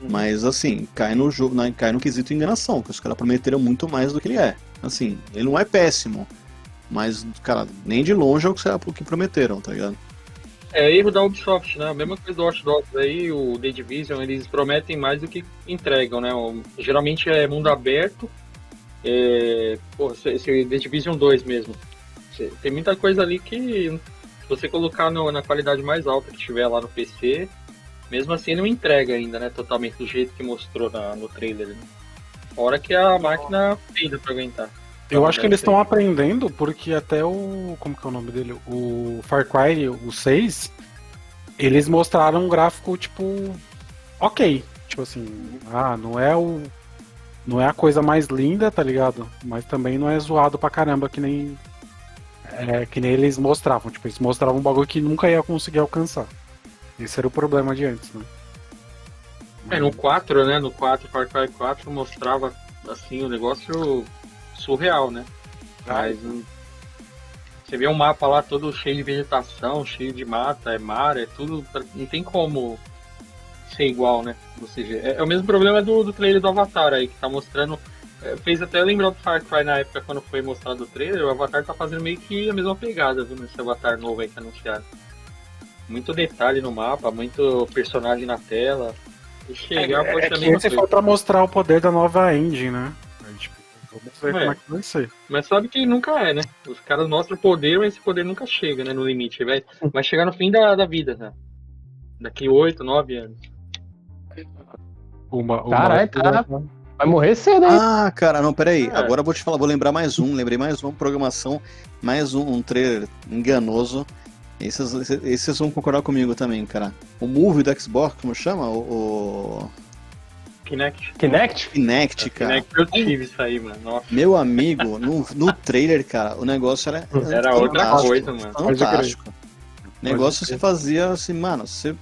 Uhum.
Mas assim, cai no jogo, na- cai no quesito enganação, que os caras prometeram muito mais do que ele é. Assim, ele não é péssimo. Mas, cara, nem de longe é o que, será- o que prometeram, tá ligado?
É erro da Ubisoft, né? A mesma coisa do Watch Dogs aí, o The Division, eles prometem mais do que entregam, né? Geralmente é mundo aberto. É... Pô, esse, The Division 2 mesmo. Tem muita coisa ali que, se você colocar no- na qualidade mais alta que tiver lá no PC, mesmo assim não entrega ainda, né? Totalmente do jeito que mostrou na- no trailer. Né? Fora que a máquina peida pra aguentar.
Eu acho que eles estão aprendendo porque até o. Como que é o nome dele? O Far Cry, o 6, eles mostraram um gráfico, tipo. Ok. Tipo assim, ah, não é o. Não é a coisa mais linda, tá ligado? Mas também não é zoado pra caramba, que nem. É, que nem eles mostravam. Tipo, eles mostravam um bagulho que nunca ia conseguir alcançar. Esse era o problema de antes, né?
É, no 4, né? No 4, Far Cry 4 mostrava assim o negócio surreal, né? Mas hum, você vê um mapa lá todo cheio de vegetação, cheio de mata, é mar, é tudo. Não tem como ser igual, né? Ou seja, é, é o mesmo problema do, do trailer do Avatar aí, que tá mostrando. é, fez até lembrar do Far Cry na época quando foi mostrado o trailer, o Avatar tá fazendo meio que a mesma pegada, viu? Nesse Avatar novo aí que anunciaram. Muito detalhe no mapa, muito personagem na tela. E chegar
É,
pode
é que esse
coisa.
foi pra mostrar o poder da nova engine, né? Vamos ver
É.
como é que vai ser.
Mas sabe que nunca é, né? Os caras mostram poder, mas esse poder nunca chega, né? No limite. Vai, vai chegar no fim da, da vida, né? Daqui 8, 9 anos.
Uma, uma
Caralho,
altura-
tá. Vai morrer cedo, hein?
Ah, cara, não, peraí.
É.
Agora eu vou te falar, vou lembrar mais um. Lembrei mais uma programação, mais um, um trailer enganoso. Esses, esses, esses vão concordar comigo também, cara. O Move do Xbox, como chama? O, o
Kinect.
Kinect?
Kinect, cara.
Kinect eu tive isso aí, mano. Nossa,
Meu amigo, no, no trailer, cara, o negócio era.
era outra coisa, mano.
Fantástico. O negócio você fazia assim, mano, você.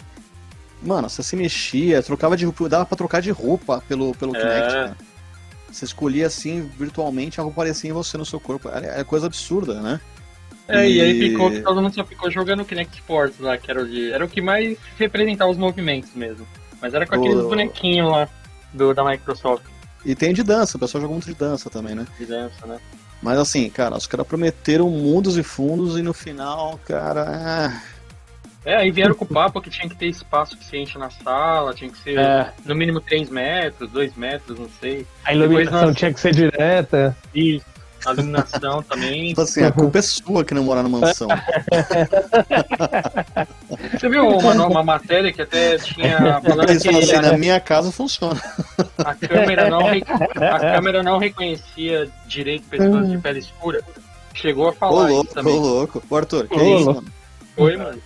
Mano, você se mexia, trocava de roupa, dava pra trocar de roupa pelo, pelo
É.
Kinect, cara. Você escolhia assim, virtualmente, a roupa aparecia em você no seu corpo. Era, era coisa absurda, né?
É, e aí
E-
ficou que todo mundo só ficou jogando Kinect Sports lá, que era o de. Era o que mais representava os movimentos mesmo. Mas era com aqueles
O-
bonequinhos lá do, da Microsoft
E tem de dança, o pessoal jogou muito de dança também, né?
de dança, né?
Mas assim, cara, os caras prometeram mundos e fundos e no final, cara. ah,
É, aí vieram com o papo que tinha que ter espaço suficiente na sala, tinha que ser
É,
no mínimo 3 metros, 2 metros, não sei.
a iluminação
nós-
tinha que ser direta.
E a iluminação também.
Tipo assim, a culpa é sua que não morar na mansão.
Você viu uma, uma matéria que até tinha falando
Eles falam assim,
que
na minha casa funciona.
a câmera não, re- a câmera não reconhecia direito pessoas de pele escura. Chegou a
Ô
falar isso
louco, ô
também.
louco. Ô Arthur, que
Ô,
isso,
louco.
mano?
Foi, mano.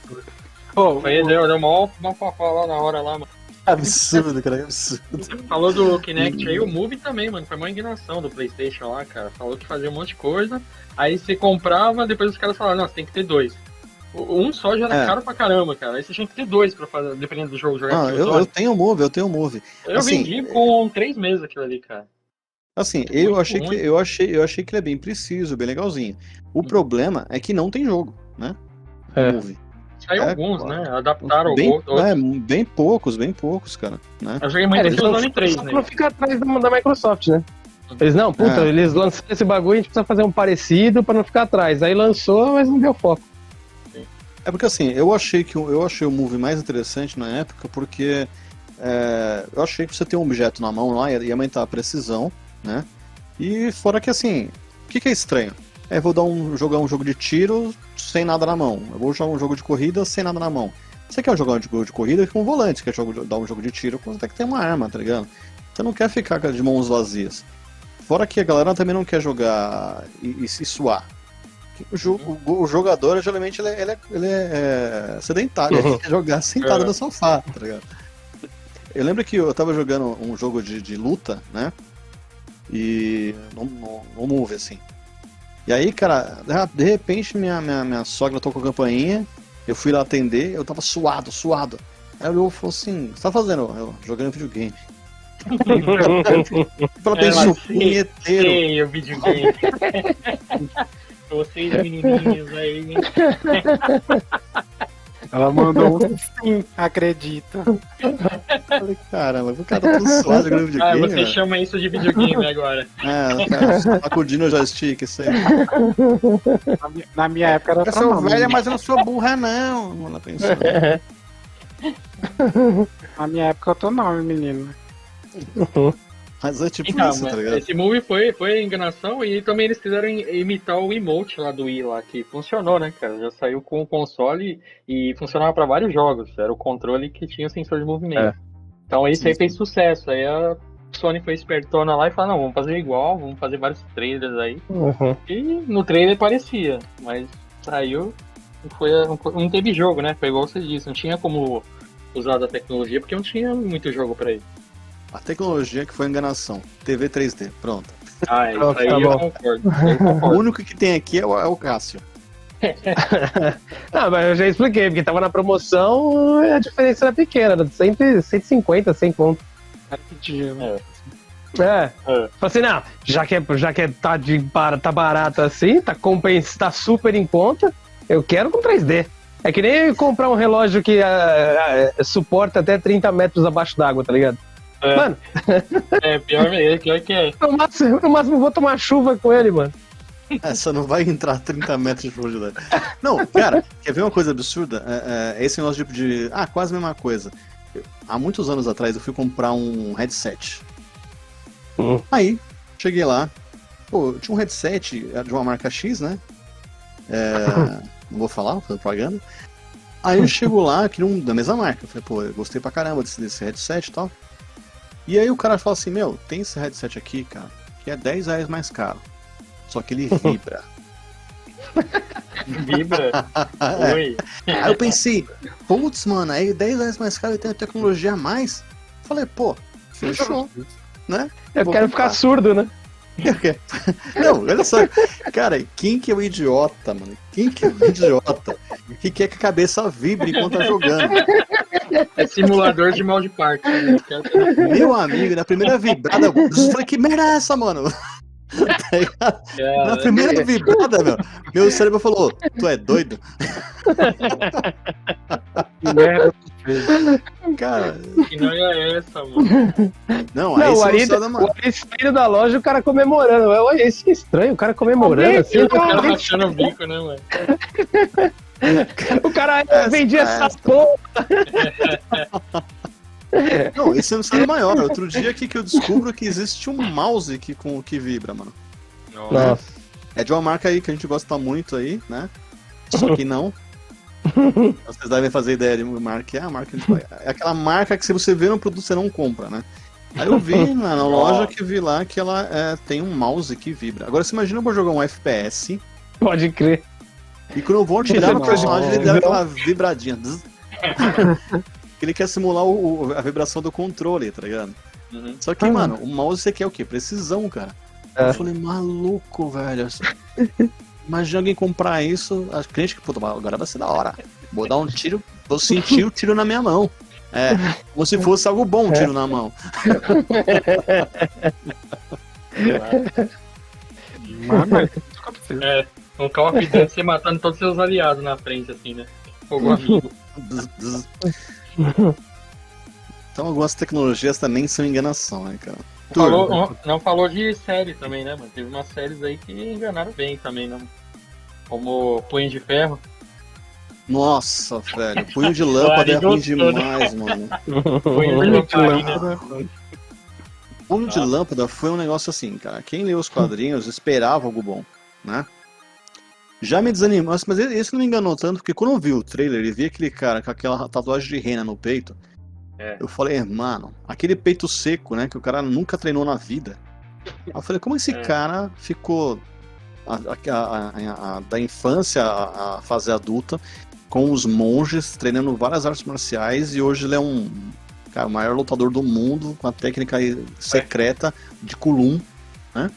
Pô,
Foi, deu, deu mó, fofó lá na hora lá, mano.
Absurdo, cara, absurdo.
Você falou do Kinect aí, o Move também, mano. Foi uma indignação do Playstation lá, cara. Falou que fazia um monte de coisa. Aí você comprava, depois os caras falaram, não, você tem que ter dois. Um só já era
É.
caro pra caramba, cara. Aí você tinha que ter dois pra fazer, dependendo do jogo jogar
Ah, eu, eu tenho move, eu tenho move.
Eu
assim,
vendi com três meses aquilo ali, cara.
Assim, eu achei, que, eu, achei, eu achei que ele é bem preciso, bem legalzinho. O
Hum.
problema é que não tem jogo, né?
É.
Move.
Saiu
É,
alguns, né? Adaptaram
Bem,
outros.
é, bem poucos, bem poucos, cara. Né?
Eu joguei muito
É, eles
Zone 3,
só
né?
pra não ficar atrás da, da Microsoft, né? Eles, não, puta,
É.
eles lançaram esse bagulho, a gente precisa fazer um parecido pra não ficar atrás. Aí lançou, mas não deu foco.
É porque assim, eu achei que eu achei o Move mais interessante na época porque é, eu achei que você ter um objeto na mão lá ia aumentar a precisão, né? E fora que assim, o que, que é estranho? É, vou dar um, jogar um jogo de tiro sem nada na mão. Eu vou jogar um jogo de corrida sem nada na mão. Você quer jogar um jogo de corrida com um volante, quer jogo, dar um jogo de tiro, tem que ter uma arma, tá ligado? Você não quer ficar de mãos vazias. Fora que a galera também não quer jogar e, e se suar. O, jo- o- o jogador, geralmente, ele é, ele é- ele é, é, sedentário, ele quer jogar sentado
É.
no sofá, tá ligado? Eu lembro que eu tava jogando um jogo de, de luta, né? E. No, no, no Move, assim. E aí, cara, de repente minha, minha, minha sogra tocou a campainha, eu fui lá atender, eu tava suado, suado. Aí ela falou assim: o que você tá fazendo? Eu, jogando videogame. Ela pensou, punheteiro.
Ei, o videogame. Vocês menininhos aí?
Ela mandou um sim, acredita.
Falei, caramba, o cara tá todo suado jogando
Ah,
videogame.
você
velho.
chama isso de videogame agora.
É, o cara sacudindo o joystick, isso aí.
Na minha, na minha época era
Eu sou
nome.
velha, mas eu não sou burra, não. Ela pensou.
Na minha época eu tô nome, menino.
Mas é tipo
Então,
isso, tá ligado?
esse movie foi, foi enganação e também eles quiseram im- imitar o emote lá do Wii lá, que funcionou, né, cara? Já saiu com o console e funcionava pra vários jogos. Era o controle que tinha sensor de movimento.
É.
Então isso
Sim,
aí fez sucesso. Aí a Sony foi espertona lá e falou, não, vamos fazer igual, vamos fazer vários trailers aí.
Uhum.
E no trailer parecia, mas saiu, não, foi, não teve jogo, né? Foi igual você disse, não tinha como usar da tecnologia porque não tinha muito jogo pra ele.
A tecnologia que foi enganação. TV 3D, pronto.
Ah, isso
Pronto,
aí
tá
eu concordo.
O único que tem aqui é o, é o Cássio.
Ah, mas eu já expliquei, porque tava na promoção a diferença era pequena, era de 100, 150, 100 conto.
Né?
É.
É.
Falei assim, não, já que, é- já que é- tá, de, tá barato assim, tá, compens, tá super em conta, eu quero com 3D. É que nem comprar um relógio que ah, ah, suporta até 30 metros abaixo d'água, tá ligado?
É.
Mano,
É, pior mesmo, pior que é.
no máximo, no máximo eu vou tomar chuva com ele, mano.
Essa não vai entrar 30 metros de profundidade. Não, cara, quer ver uma coisa absurda? É, é esse negócio de, de. Ah, quase a mesma coisa. Há muitos anos atrás eu fui comprar um headset.
Hum.
Aí, cheguei lá. Pô, eu tinha um headset é, de uma marca X, né? É, não vou falar, vou fazer propaganda. Aí eu chego lá, que um da mesma marca. Eu falei, pô, eu gostei pra caramba desse, desse headset e tal. E aí o cara fala assim, meu, tem esse headset aqui, cara, que é 10 reais mais caro. Só que ele vibra.
Vibra.
É.
Oi.
Aí eu pensei, putz, mano, aí 10 reais mais caro e tem a tecnologia a mais. Falei, pô, fechou, né?
Eu
Vou
quero
comprar.
ficar surdo, né?
Não, olha só, cara, quem que é o idiota, mano? Quem que é o idiota que quer que a cabeça vibre enquanto tá jogando?
É simulador de mal de parque. né?
Meu amigo, na primeira vibrada, eu falei, que merda é essa, mano? Tá ligado? Na
É,
primeira vibrada, meu, meu cérebro falou, tu é doido?
Que merda fez.
Cara,
que não é essa, mano.
não, aí
Não, o
você
Ari,
mano.
o Ari saindo da loja o cara comemorando. Olha, isso que estranho, o cara comemorando assim.
O cara rachando o bico, né, mano?
O cara
Festa,
vendia essa
festa.
porra.
Não, esse é um mistério maior. Outro dia aqui que eu descubro que existe um mouse que, com, que vibra, mano.
Nossa.
É de uma marca aí que a gente gosta muito aí, né? Só que não. Vocês devem fazer ideia de marca é a marca. de- É aquela marca que se você vê no produto você não compra, né? Aí eu vi na, na loja que vi lá que ela é, tem um mouse que vibra. Agora você imagina eu vou jogar um FPS
Pode crer.
e quando eu vou atirar no
Não.
personagem ele dá aquela vibradinha. Ele quer simular o- o- a vibração do controle, tá ligado?
Uhum.
Só que, mano, o mouse você quer o quê? Precisão, cara.
É.
Eu falei, maluco, velho. Imagina alguém comprar isso, a cliente que, puta, agora vai ser da hora. Vou dar um tiro, vou sentir o tiro na minha mão. É, como se fosse algo bom um tiro na mão.
Mano.
É, um Call of Duty você matando todos os seus aliados na frente, assim, né? Fogo amigo.
Então algumas tecnologias também são enganação, né, cara?
Falou, não falou de série também, né, mano? Teve umas séries aí que enganaram bem também, né? Como Punho de Ferro.
Nossa, velho. Punho de lâmpada é ruim
né?
demais, mano.
Punho de Lâmpada.
Punho de lâmpada foi um negócio assim, cara. Quem leu os quadrinhos esperava algo bom, né? Já me desanimou, mas esse não me enganou tanto, porque quando eu vi o trailer e vi aquele cara com aquela tatuagem de rena no peito,
É.
eu falei, mano, aquele peito seco, né, que o cara nunca treinou na vida. Aí eu falei, como esse
É.
cara ficou a- a- a- a- a- da infância à fase adulta com os monges treinando várias artes marciais e hoje ele é um cara, o maior lutador do mundo com a técnica aí secreta de Kulum, né?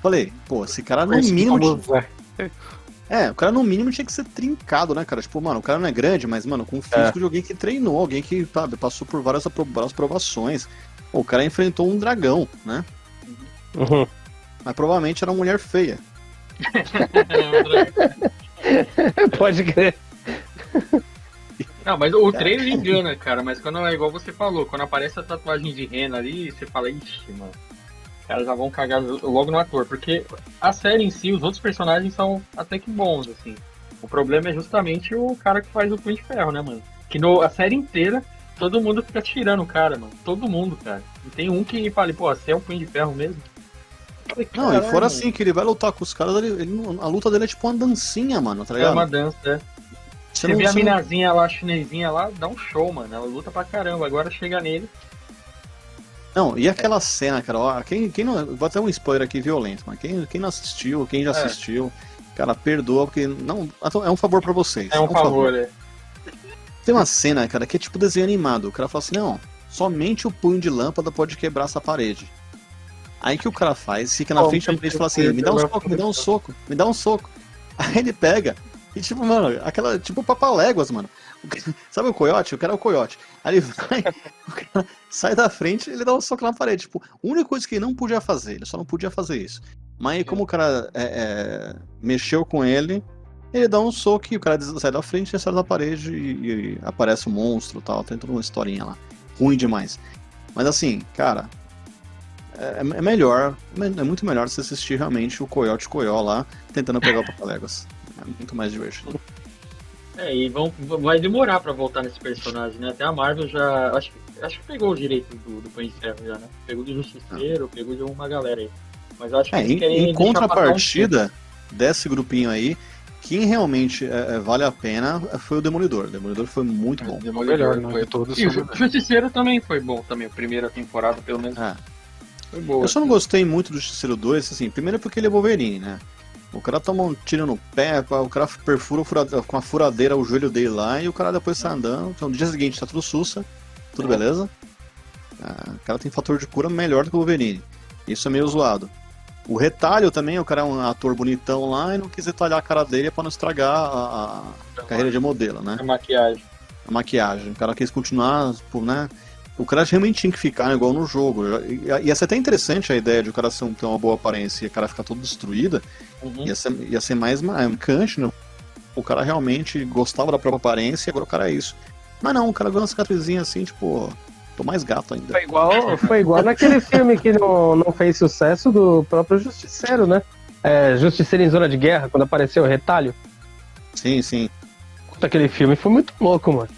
Falei, pô, esse cara no mínimo
Famoso, é.
é, o cara no mínimo tinha que ser trincado, né, cara? Tipo, mano, o cara não é grande, mas, mano, com o físico de alguém que treinou, alguém que, sabe, passou por várias, apro- várias provações. Pô, o cara enfrentou um dragão, né?
Uhum.
Mas provavelmente era uma mulher feia.
Pode crer.
Não, mas o trailer engana, cara. Mas quando é igual você falou, quando aparece a tatuagem de rena ali, você fala, ixi, mano. Caras já vão cagar logo no ator. Porque a série em si, os outros personagens são até que bons, assim. O problema é justamente o cara que faz o Punho de Ferro, né, mano? Que no, a série inteira, todo mundo fica tirando o cara, mano. Todo mundo, cara. E tem um que fala, pô, você é um Punho de Ferro mesmo? Falei,
Não, e
"Caralho,
fora assim, que ele vai lutar com os caras, ele, ele a luta dele é tipo uma dancinha, mano, tá
É
ligado?
uma dança, é.
Você
Você
não-
vê a
você não-
minazinha lá, a chinesinha lá, dá um show, mano. Ela luta pra caramba. Agora chega nele.
Não, e aquela cena, cara, ó, quem, quem não. Vou até um spoiler aqui violento, mas quem, quem não assistiu, quem já
É.
assistiu, cara, perdoa, porque não. É um favor pra vocês.
É um favor, é.
Tem uma cena, cara, que é tipo desenho animado. O cara fala assim, não, somente o punho de lâmpada pode quebrar essa parede. Aí que o cara faz, fica na
Somente
frente da parede e fala assim, me dá um soco, me dá um soco, me dá um soco. Aí ele pega, e tipo, mano, aquela, tipo papaléguas, mano. Sabe o coiote? O cara é o coiote. Aí ele vai, sai da frente ele dá um soco na parede. Tipo, a única coisa que ele não podia fazer, ele só não podia fazer isso. Mas aí, como o cara é, é, mexeu com ele, ele dá um soco e o cara sai da frente, sai da parede e, e aparece o monstro e tal. Tem toda uma historinha lá. Ruim demais. Mas assim, cara, é, é melhor, é muito melhor você assistir realmente o Coyote Coyó lá, tentando pegar o Papaléguas. É muito mais divertido.
É, e vão, vai demorar pra voltar nesse personagem, né? Até a Marvel já. Acho, que- acho que pegou o direito do, do Punho já, né? Pegou do Justiceiro, pegou de uma galera aí. Mas eu acho que
É, em, em
passar um
contrapartida desse grupinho aí, quem realmente é, é, vale a pena foi o Demolidor. O Demolidor foi muito bom.
É o melhor, né?
foi-
De todos.
E o Ju- Justiceiro também foi bom também, a primeira temporada, pelo menos.
É.
Foi boa.
Eu só não gostei muito do Justiceiro 2, assim, primeiro porque ele é Wolverine, né? O cara toma um tiro no pé, o cara perfura com a furadeira o joelho dele lá e o cara depois sai andando. Então no dia seguinte tá tudo sussa, tudo beleza. Ah, o cara tem fator de cura melhor do que o Wolverine. Isso é meio zoado. O retalho também, o cara é um ator bonitão lá e não quis retalhar a cara dele pra não estragar a, a carreira de modelo, né?
A maquiagem.
a maquiagem. O cara quis continuar, tipo, né? O cara realmente tinha que ficar né, igual no jogo. E- Ia ser até interessante a ideia de o cara ser um- ter uma boa aparência e o cara ficar todo destruída.
Uhum.
Ia ser, ia ser mais marcante, né? O cara realmente gostava da própria aparência e agora o cara é isso. Mas não, o cara ganhou uma cicatrizinha assim, tipo, tô mais gato ainda.
Foi igual, foi igual naquele filme que não, não fez sucesso do próprio Justiceiro, né? É, Justiceiro em Zona de Guerra, quando apareceu o retalho.
Sim, sim.
Puta, Aquele filme foi muito louco, mano.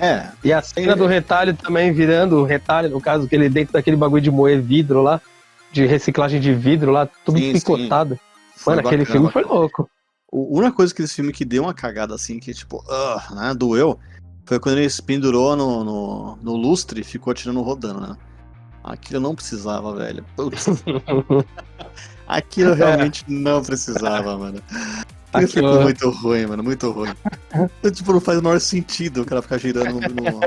É,
E a cena
É.
do retalho também virando o retalho, no caso, que ele dentro daquele bagulho de moer vidro lá, de reciclagem de vidro lá, tudo
Sim,
picotado.
foi
Mano, aquele
bacana,
filme foi
bacana.
louco.
O- A única coisa que esse filme que deu uma cagada assim, que tipo, ah, né, doeu, foi quando ele se pendurou no, no, no lustre e ficou atirando rodando, né? Aquilo não precisava, velho. Putz. Aquilo realmente não precisava, mano. Aquilo
Aquilo-
ficou muito ruim, mano, muito ruim. tipo, não faz o menor sentido o cara ficar girando no.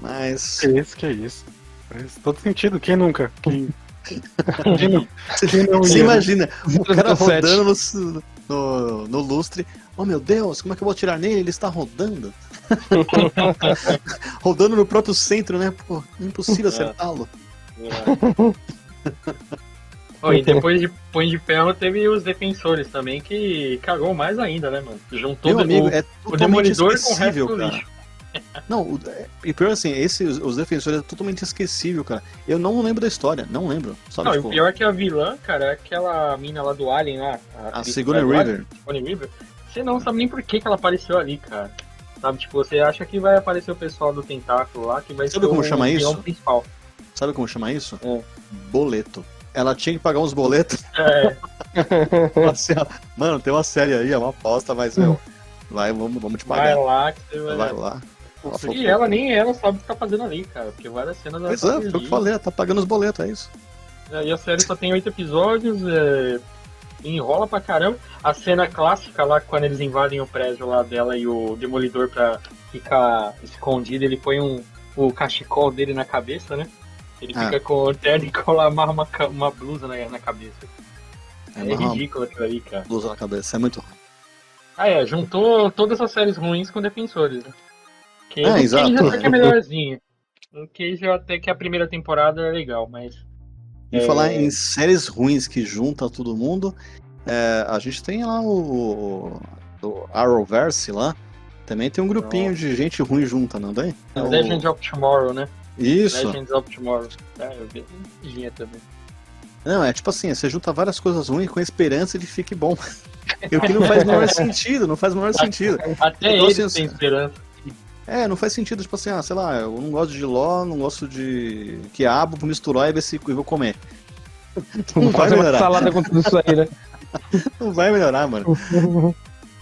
Mas.
Que isso, que isso. Faz todo sentido. Quem nunca? Quem, quem não, quem não
Você
ia, né?
imagina, o cara
007.
rodando no, no, no lustre. Oh meu Deus, como é que eu vou atirar nele? Ele está rodando. rodando no próprio centro, né? Pô, impossível acertá-lo.
Ó, e depois de Punho de Ferro teve os defensores também, que cagou mais ainda, né, mano? Juntou
Meu amigo,
o,
é
o Demolidor com o resto do
cara.
lixo.
Não, e pior assim, esse, os, defensores é totalmente esquecível, cara. Eu não lembro da história, não lembro. Sabe,
Não,
tipo,
o pior é que a vilã, cara, é aquela mina lá do Alien lá.
a
atriz
Sigourney River.
River. Você não sabe nem por que, que ela apareceu ali, cara. Sabe, tipo, você acha que vai aparecer o pessoal do tentáculo lá, que vai
Sabe
ser
como
o
chama isso?
principal.
Sabe como chama isso?
É.
Boleto. Ela tinha que pagar uns boletos.
É,
assim, ó, Mano, tem uma série aí, é uma aposta, mas, meu, vai, vamos, vamos te
vai
pagar.
lá que você vai.
Vai lá. Falou,
E ela, nem ela sabe o que tá fazendo ali, cara. Porque várias cenas
Pois
tá
é, foi o que eu falei, ela tá pagando os boletos, é isso.
E a série só tem oito episódios, é, enrola pra caramba. A cena clássica lá, quando eles invadem o prédio lá dela e o Demolidor pra ficar escondido, ele põe um, o cachecol dele na cabeça, né? Ele
Ah.
fica com o terno e cola, amarra uma, uma blusa na, na cabeça.
É,
É, ridículo aquilo ali, cara.
blusa na cabeça, é muito ruim.
Ah, é, juntou todas as séries ruins com Defensores, né? Que
É,
o
exato.
Cage até que é melhorzinho. O Cage até que a primeira temporada é legal, mas.
E
É.
falar em séries ruins que junta todo mundo, é, a gente tem lá o, o Arrowverse lá. Também tem um grupinho de gente ruim junta, não tem? É o-
Legends of Tomorrow, né?
Isso.
Legends of Tomorrow. É, eu vi tinha também.
Não, é tipo assim, você junta várias coisas ruins com a esperança de que fique bom. O que não faz o menor sentido, não faz o menor sentido.
Até
Então,
eles
assim,
têm esperança.
É, não faz sentido, tipo assim, ah, sei lá, eu não gosto de ló, não gosto de quiabo, vou misturar e ver se eu vou comer. Não vai
Fazer uma
melhorar.
salada com tudo isso aí, né?
Não vai melhorar, mano.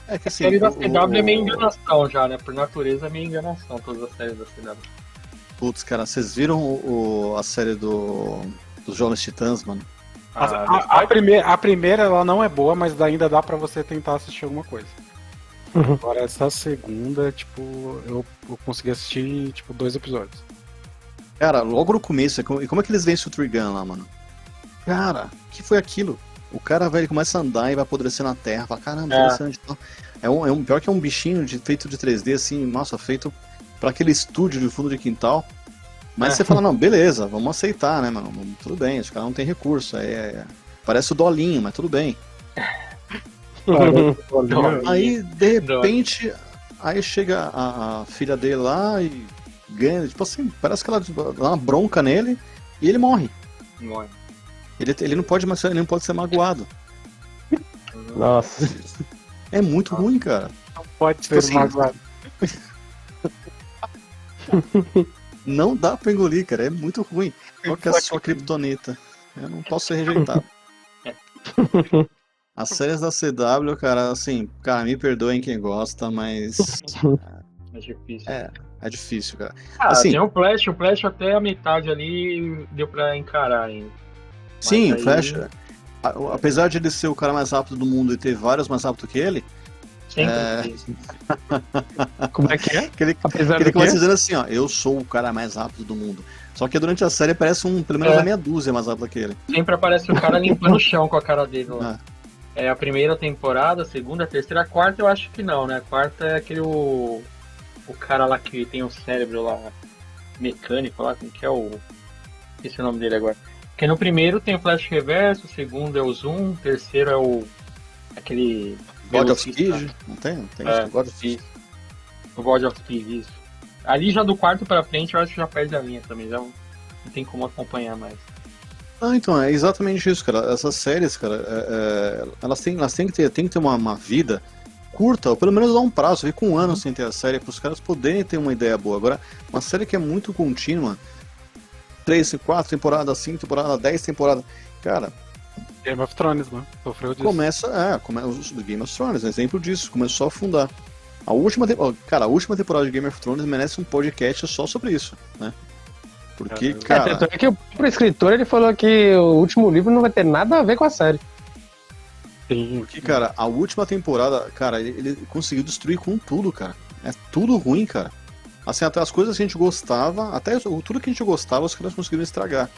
É que
A
assim.
série da
o-
CW é meio
o-
enganação já, né? Por natureza é meio enganação todas as séries da CW.
Putz, cara, vocês viram o, o- a série do, dos Jovens Titãs, mano?
A, a- a primeira, a primeira ela não é boa, mas ainda dá pra você tentar assistir alguma coisa.
Uhum.
Agora essa segunda, tipo, eu, eu consegui assistir tipo dois episódios.
Cara, logo no começo, e como como é que eles vencem o Trigun lá, mano? Cara, o que foi aquilo? O cara ele começa a andar e vai apodrecer na terra. Fala, caramba,
É.
interessante. e tal. É um, é um pior que é um bichinho de, feito de 3D, assim, nossa, feito pra aquele estúdio de fundo de quintal. Mas
É.
você fala, não, beleza, vamos aceitar, né, mano? Tudo bem, os caras não tem recurso. É, é- parece o Dolinho, mas tudo bem. Aí, de repente, aí chega a, a filha dele lá e ganha, tipo assim, parece que ela dá uma bronca nele e ele morre.
Morre.
Ele, ele não pode mais ele não pode ser magoado.
Nossa.
É muito ruim, cara.
Pode
Tipo
ser
assim,
magoado.
Não dá pra engolir, cara. É muito ruim. Qual que é a sua criptonita? Eu não posso ser rejeitado. As séries da CW, cara, assim, cara, me perdoem quem gosta, mas
É difícil.
É. é difícil, cara.
Ah,
assim-
tem o Flash, o Flash até a metade ali deu pra encarar ainda.
Sim, o
aí-
Flash, a- apesar de ele ser o cara mais rápido do mundo e ter vários mais rápido que ele,
Sempre
É.
Como é que é?
que ele,
Apesar
que ele começa dizendo assim, ó, eu sou o cara mais rápido do mundo. Só que durante a série parece um, pelo menos
É.
a meia dúzia mais rápido que ele.
Sempre aparece o cara limpando o chão com a cara dele lá.
Ah.
É a primeira temporada, a segunda, a terceira, a quarta eu acho que não, né? A quarta é aquele o, o cara lá que tem o cérebro lá mecânico lá, como que é o. Esqueci o nome dele agora. Porque no primeiro tem o flash reverso, o segundo é o zoom, o terceiro é o. aquele.
God of. Speed, não tem? Não tem
É?
God of
isso. O God of Speed, isso. Ali já do quarto pra frente eu acho que já perde a linha também, já não tem como acompanhar mais.
Ah, então, é exatamente isso, cara. Essas séries, cara, é- é, elas, têm, elas têm que ter, têm que ter uma, uma vida curta, ou pelo menos dar um prazo, fica um ano sem ter a série, para os caras poderem ter uma ideia boa. Agora, uma série que é muito contínua, três, quatro temporadas, cinco temporadas, dez temporadas, cara,
Game of Thrones, né? Sofreu disso.
começa, é, come, os Game of Thrones, exemplo disso, começou a afundar. A última, cara, a última temporada de Game of Thrones merece um podcast só sobre isso, né? Porque,
É,
É,
cara,
é que o próprio escritor ele falou que o último livro não vai ter nada a ver com a série.
Sim,
Porque, cara, a última temporada, cara, ele, ele conseguiu destruir com tudo, cara. É tudo ruim, cara. Assim, até as coisas que a gente gostava, até o- tudo que a gente gostava, os caras conseguiram estragar.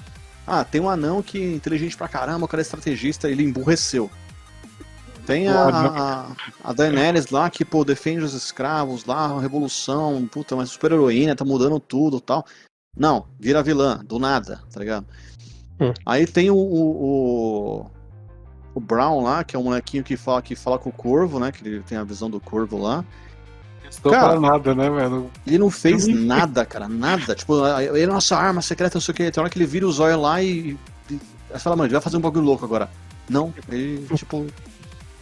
Ah, tem um anão que é inteligente pra caramba, o cara é estrategista, ele emburreceu. Tem a, a, a Daenerys lá que, pô, defende os escravos lá, a revolução, puta, uma super heroína, tá mudando tudo tal. Não, vira vilã, do nada, tá ligado?
Hum.
Aí tem o, o, o, o Brown lá, que é um molequinho que fala, que fala com o corvo, né? Que ele tem a visão do corvo lá.
Estou
Cara,
pra nada, né, velho?
Ele não fez nada, cara, nada. Tipo, ele é nossa arma secreta, não sei o que. Tem hora que ele vira o zóio lá e. e aí fala, mano, ele vai fazer um bagulho louco agora. Não, ele, tipo.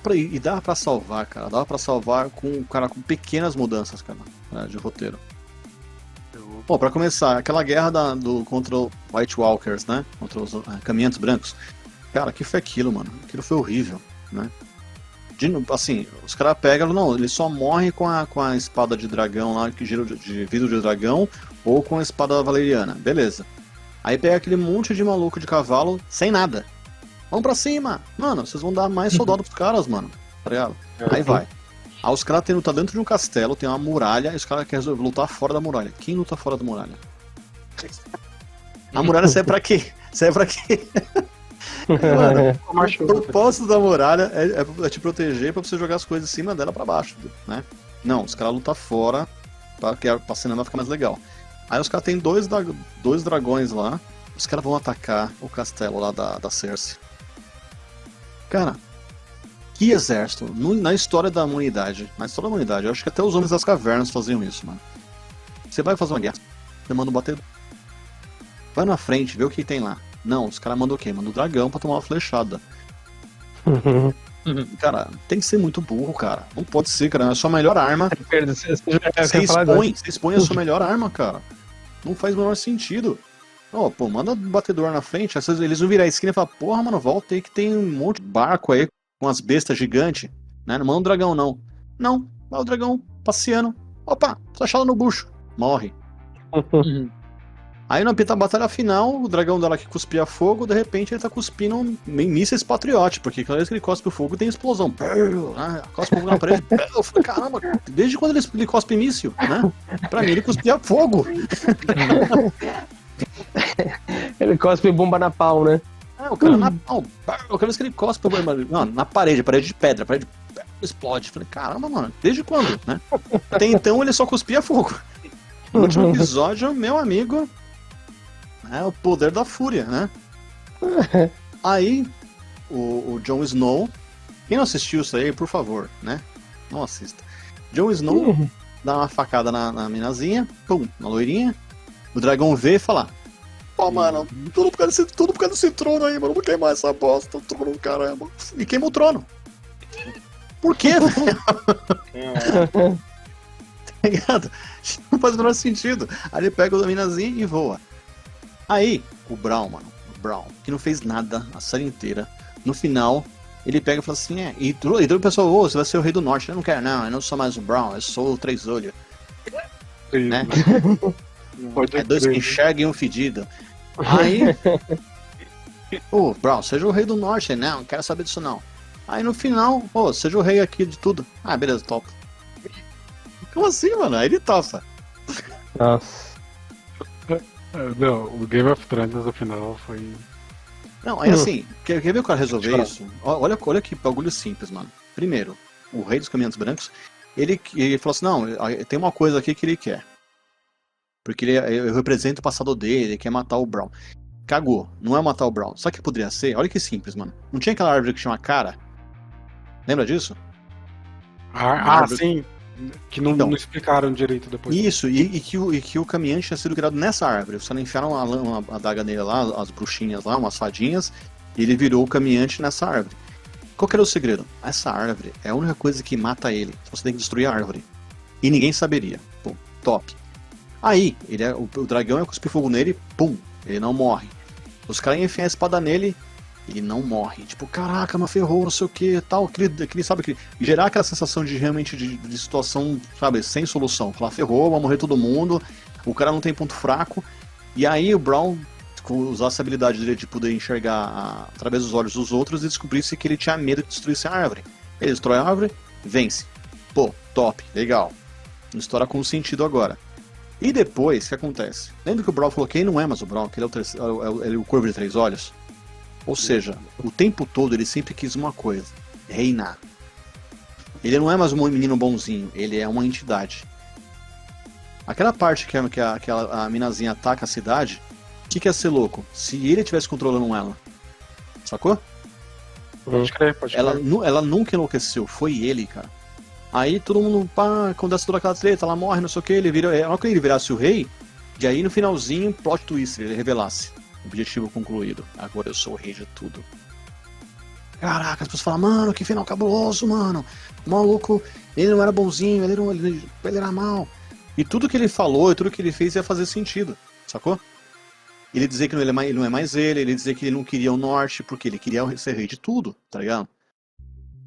pra- E dava pra salvar, cara. Dava pra salvar com, cara, com pequenas mudanças, cara, né, de roteiro. Bom, pra começar, aquela guerra da, do, contra o White Walkers, né? Contra os ah, caminhantes brancos. Cara, que foi aquilo, mano? Aquilo foi horrível, né? De assim, os caras pegam, não, ele só morre com a, com a espada de dragão lá, que gira de, de vidro de dragão, ou com a espada valeriana. Beleza. Aí pega aquele monte de maluco de cavalo sem nada. Vamos pra cima! Mano, vocês vão dar mais soldado pros caras, mano. Tá ligado? Aí vai. Aí os caras têm lutar dentro de um castelo, tem uma muralha, e os caras querem lutar fora da muralha. Quem luta fora da muralha? A muralha serve pra quê? Serve pra quê? Mano,
Macho,
o propósito da muralha é, é- é te proteger pra você jogar as coisas em cima dela pra baixo, né? Não, os caras lutam fora pra, que a- pra cinema ficar mais legal. Aí os caras têm dois, dois dragões lá, os caras vão atacar o castelo lá da, da Cersei. Cara, que exército. No- na história da humanidade, na história da humanidade, eu acho que até os homens das cavernas faziam isso, mano. Você vai fazer uma guerra, você manda um batedor. Vai na frente, vê o que tem lá. Não, os caras mandam o quê? Mandam o dragão pra tomar uma flechada. Cara, tem que ser muito burro, cara. Não pode ser, cara. É a sua melhor arma.
Você-
expõe, você expõe a sua melhor arma, cara. Não faz o menor sentido. Ó, pô, manda o batedor na frente. Às vezes eles vão virar a esquina e falar, porra, mano, volta aí que tem um monte de barco aí com as bestas gigantes. Né? Não manda um dragão, não. Não, vai o dragão passeando. Opa, flechada no bucho. Morre. Aí na batalha final, o dragão dela que cuspia fogo, de repente ele tá cuspindo mísseis patriote, porque cada vez que ele cospe o fogo tem explosão. Né? Cospe fogo na parede. Eu falei, caramba, desde quando ele, ele cospe míssil, né? Pra mim ele cuspia fogo.
Ele cospe bomba na pau, né?
Ah, o cara na pau. Cada vez que ele cospe, mano, na parede, parede de pedra, parede de pedra, explode. Falei, caramba, mano, desde quando, né? Até então ele só cuspia fogo. No último episódio, meu amigo, é o poder da fúria, né? Aí, o, o Jon Snow, quem não assistiu isso aí, por favor, né? Não assista. Jon Snow dá uma facada na, na minazinha, pum, na loirinha. O dragão vê e fala: Pô, mano, tudo por, causa desse, tudo por causa desse trono aí, mano. Vou queimar essa bosta, o trono, caramba. E queima o trono. Por quê, velho? tá ligado? Não faz o menor sentido. Aí ele pega a minazinha e voa. Aí, o Brown, mano, o Brown, que não fez nada a série inteira, no final, ele pega e fala assim: é, e todo o pessoal, ô, você vai ser o rei do norte. Eu não quero, não, eu não sou mais o Brown, eu sou o Três Olhos. né? É dois que
crer.
enxergam e um fedido. Aí. Ô, Brown, seja o rei do norte. Não, não quero saber disso não. Aí no final, ô, seja o rei aqui de tudo. Ah, beleza, top. Como assim, mano? Aí ele topa.
Nossa.
É, Não, o Game of Thrones no final foi.
Não, aí assim, quer, quer ver o cara resolver isso? Olha, olha que bagulho simples, mano. Primeiro, o rei dos caminhantes brancos, ele, ele falou assim, não, tem uma coisa aqui que ele quer. Porque ele, eu represento o passado dele, ele quer matar o Brown. Cagou, não é matar o Brown. Só que poderia ser, olha que simples, mano. Não tinha aquela árvore que chama cara? Lembra disso?
Ah, ah,
Marvel-
sim. Que não,
Então.
não explicaram direito depois.
Isso, e, e que o, e que o caminhante tinha sido criado nessa árvore. Os caras enfiaram uma, lã- uma adaga nele lá, as bruxinhas lá, umas fadinhas, e ele virou o caminhante nessa árvore. Qual que era o segredo? Essa árvore é a única coisa que mata ele. Você tem que destruir a árvore. E ninguém saberia. Pô, top. Aí, ele é, o, o dragão ia cuspir fogo nele, pum, ele não morre. Os caras iam enfiar a espada nele, ele não morre. Tipo, caraca, mas ferrou, não sei o que, tal. Aquele, aquele, sabe, aquele, gerar aquela sensação de realmente de, de situação, sabe, sem solução. Falar, ferrou, vai morrer todo mundo, o cara não tem ponto fraco. E aí o Brown usar essa habilidade dele de poder enxergar a- através dos olhos dos outros e descobrisse que ele tinha medo de destruir essa árvore. Ele destrói a árvore, vence. Pô, top, legal. Uma história com sentido agora. E depois, o que acontece? Lembra que o Brown falou que ele não é mais o Brown, que ele é o, terceiro, é o, ele é o Corvo de Três Olhos? Ou seja, o tempo todo ele sempre quis uma coisa: reinar. Ele não é mais um menino bonzinho, ele é uma entidade. Aquela parte que a, que a, que a, a minazinha ataca a cidade, o que, que ia ser louco? Se ele estivesse controlando ela. Sacou?
Pode crer, pode
Ela,
crer.
ela nunca enlouqueceu, foi ele, cara. Aí todo mundo, pá, acontece toda aquela treta, ela morre, não sei o que, ele vira. É, na hora que ele virasse o rei, e aí no finalzinho, plot twist, ele revelasse. Objetivo concluído. Agora eu sou o rei de tudo. Caraca, as pessoas falam, mano, que final cabuloso, mano. O maluco, ele não era bonzinho, ele era, ele, ele era mal. E tudo que ele falou e tudo que ele fez ia fazer sentido, sacou? Ele dizer que ele, é mais, ele não é mais ele, ele dizer que ele não queria o norte, porque ele queria ser rei de tudo, tá ligado?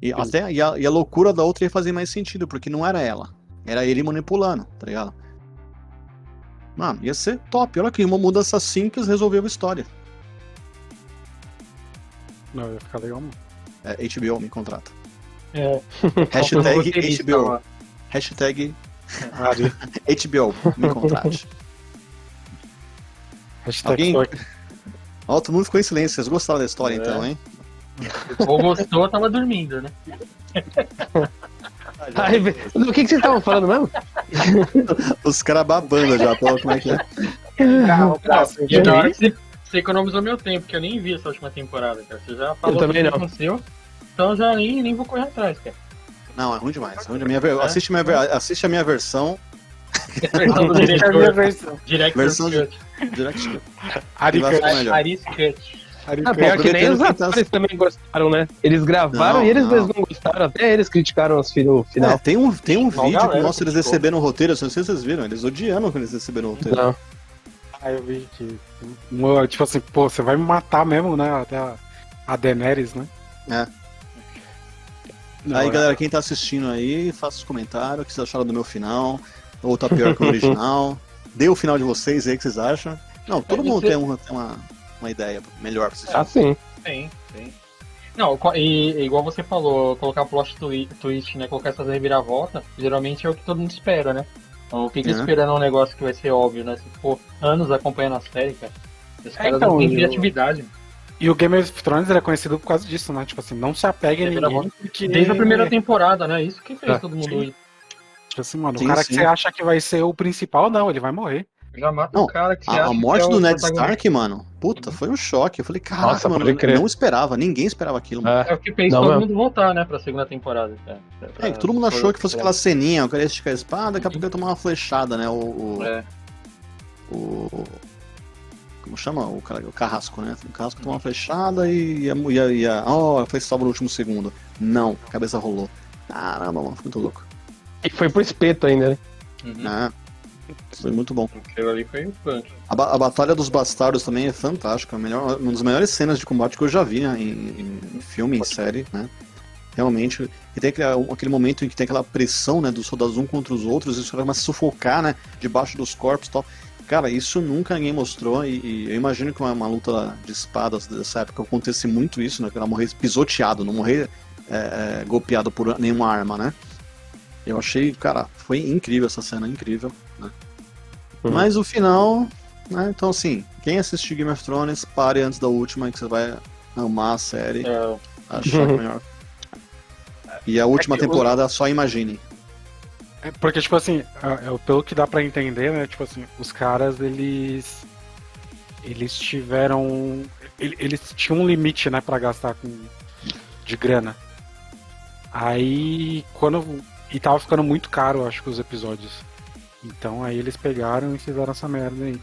E, até, e a, e, a, loucura da outra ia fazer mais sentido, porque não era ela. Era ele manipulando, tá ligado? Mano, ia ser top. Olha que uma mudança simples resolveu a história.
Não, ia ficar legal.
É, HBO me contrata.
É.
Hashtag HBO. Hashtag HBO me contrate.
Hashtag
Alguém... Ó, todo mundo ficou em silêncio. Vocês gostaram da história
É.
então, hein?
Ou gostou, tava dormindo, né?
Ai, do que, que vocês estavam falando mesmo?
Os caras babando já, pô, como é que é?
Não, hora que você, você economizou meu tempo, que eu nem vi essa última temporada, cara. Você já falou
também
tudo
não.
seu, então já nem, nem vou correr atrás, cara.
Não, é ruim demais. É ruim. A minha assiste, a minha ver- assiste a minha versão.
Versão do
é
diretor,
versão.
Direct
Versão de-. Direct.
Cut.
Aris Cut.
Ah, pior que nem os atores também gostaram, né? Eles gravaram
Não,
e eles
não.
mesmos não gostaram, até eles criticaram os fi- no
É,
final.
tem um, tem um vídeo que mostra eles recebendo o roteiro, eu não sei se vocês viram, eles odiando quando eles receberam o roteiro.
Não.
Ah, eu vi que. Tipo assim, pô, você vai me matar mesmo, né? Até a, a Daenerys, né?
É.
Não,
Aí,
é-
galera, quem tá assistindo aí, faça os comentários, o que vocês acharam do meu final, ou tá pior que o original. Dê o final de vocês aí, o que vocês acham. Não, todo
É,
mundo
você-
tem uma, tem uma, uma ideia melhor pra assistir.
Ah, sim.
Tem, tem. Não, e, e igual você falou, colocar plot twi- twist, né? Colocar essas reviravoltas, geralmente é o que todo mundo espera, né? Então, Fica
É.
esperando um negócio que vai ser óbvio, né? Se for anos acompanhando a série, cara. Os caras
então,
não têm
eu-
criatividade.
E o Game of Thrones ele é conhecido por causa disso, né? Tipo assim, não se apegue a
É,
ninguém. Porque...
Desde a primeira temporada, né? Isso que fez
É,
todo mundo
sim.
ir.
Tipo assim, mano,
Sim,
o cara
sim.
que você acha que vai ser o principal, não, ele vai morrer.
Já mata
Não,
o cara que
A,
acha
a morte
que é
do Ned. Stark, mano, puta, foi um choque. Eu falei, caraca,
Nossa,
mano, não esperava, ninguém esperava aquilo, mano.
É.
É o que fez
Não,
todo
mesmo.
mundo voltar, né? Pra segunda temporada. cara.
É, que todo mundo achou que fosse aquela ceninha, o cara ia esticar a espada, daqui a pouco ia tomar uma flechada, né? O. o,
É.
o- como chama? O, cara, o carrasco, né? O carrasco tomou uma flechada e ia. ia, ia oh, foi salvo no último segundo. Não, a cabeça rolou. Caramba, mano, foi muito louco.
E foi pro espeto ainda, né?
Uhum.
Ah, foi muito bom.
Aquilo ali foi.
A, ba- a Batalha dos Bastardos também é fantástica. Melhor, uma das melhores cenas de combate que eu já vi né, em, em- em filme, em série, né? Realmente. E tem aquele, aquele momento em que tem aquela pressão, né? Dos soldados um contra os outros, e os caras começam a sufocar, né? Debaixo dos corpos e tal. Cara, isso nunca ninguém mostrou, e, e eu imagino que uma, uma luta de espadas dessa época acontecesse muito isso, né? Que ela morrer pisoteado, não morrer é, é, golpeado por nenhuma arma, né? Eu achei, cara, foi incrível essa cena, incrível, né?
Uhum.
Mas o final, né? Então, assim, quem assistir Game of Thrones, pare antes da última, que você vai amar a série,
É,
achar que é melhor. E a última
o-
temporada, só imagine.
É, Porque, tipo assim, é, é, pelo que dá pra entender, né? Tipo assim, os caras, eles. Eles tiveram. ele- Eles tinham um limite, né, pra gastar com. de grana. Aí, quando. E tava ficando muito caro, acho que os episódios. Então aí eles pegaram e fizeram essa merda aí.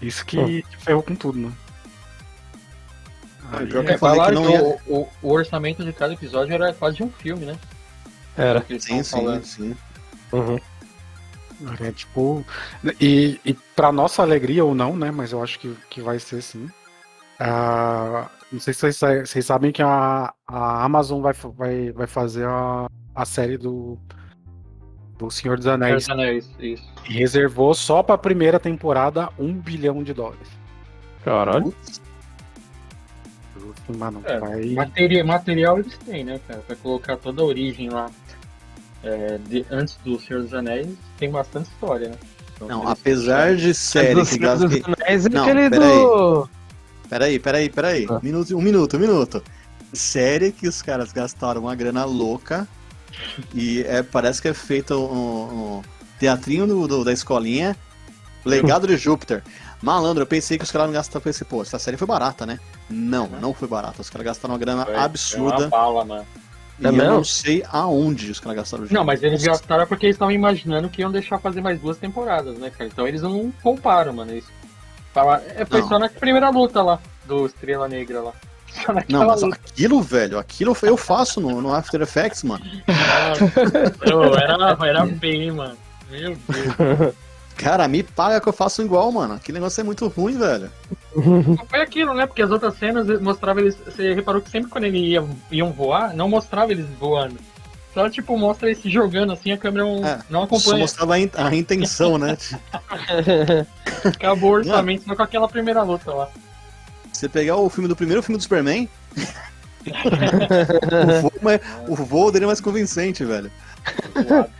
Isso que, que ferrou com tudo, né?
Ah,
Aí é-
falei
falaram
que não
o, o- o orçamento de cada episódio era quase de um filme, né?
Era.
Que eles
Sim,
estavam
sim,
falando.
sim.
Uhum.
É tipo. E, e pra nossa alegria ou não, né? Mas eu acho que, que vai ser sim. Ah, não sei se vocês, vocês sabem que a, a Amazon vai, vai, vai fazer a, a série do, do Senhor dos Anéis.
Senhor dos Anéis, isso.
E reservou só pra primeira temporada um bilhão de dólares.
Caralho.
Mano,
É,
vai.
Material, material eles têm, né, cara? Pra colocar toda a origem lá. é, de- antes do Senhor dos Anéis, tem bastante história, né? Então,
Não, apesar de série
do
que
Senhor dos
gasta.
Anéis é
Não,
aquele
peraí.
do.
Peraí, peraí, peraí.
Ah.
Minuto, um minuto, um minuto. Série que os caras gastaram uma grana louca e é, parece que é feito um, um teatrinho do, do- da escolinha. Legado de Júpiter. Malandro, eu pensei que os caras não gastaram. Pensei, pô, essa série foi barata, né? Não, não foi barata. Os caras gastaram uma grana
Foi- foi
absurda.
uma bala, mano.
E
É
eu
mesmo?
não sei aonde os caras gastaram o dinheiro.
Não, mas eles gastaram porque eles estavam imaginando que iam deixar fazer mais duas temporadas, né, cara? Então eles não pouparam, mano. Eles fala- é, foi
Não.
só na primeira luta lá, do Estrela Negra lá. Só
Não, mas
luta.
aquilo, velho, aquilo eu faço no, no After Effects, mano.
Ô, era, era bem, mano. Meu Deus.
Cara, me paga que eu faço igual, mano. Aquele negócio é muito ruim, velho.
Não foi aquilo, né? Porque as outras cenas mostravam eles. Você reparou que sempre quando eles iam, iam voar, não mostrava eles voando. Só, tipo, mostra eles se jogando assim, a câmera não,
É,
não
Só
acompanha.
mostrava a, in- a intenção, né?
Acabou o orçamento só com aquela primeira luta lá.
Você pegar o filme do primeiro filme do Superman. o, voo, mas- o voo dele é mais convincente, velho.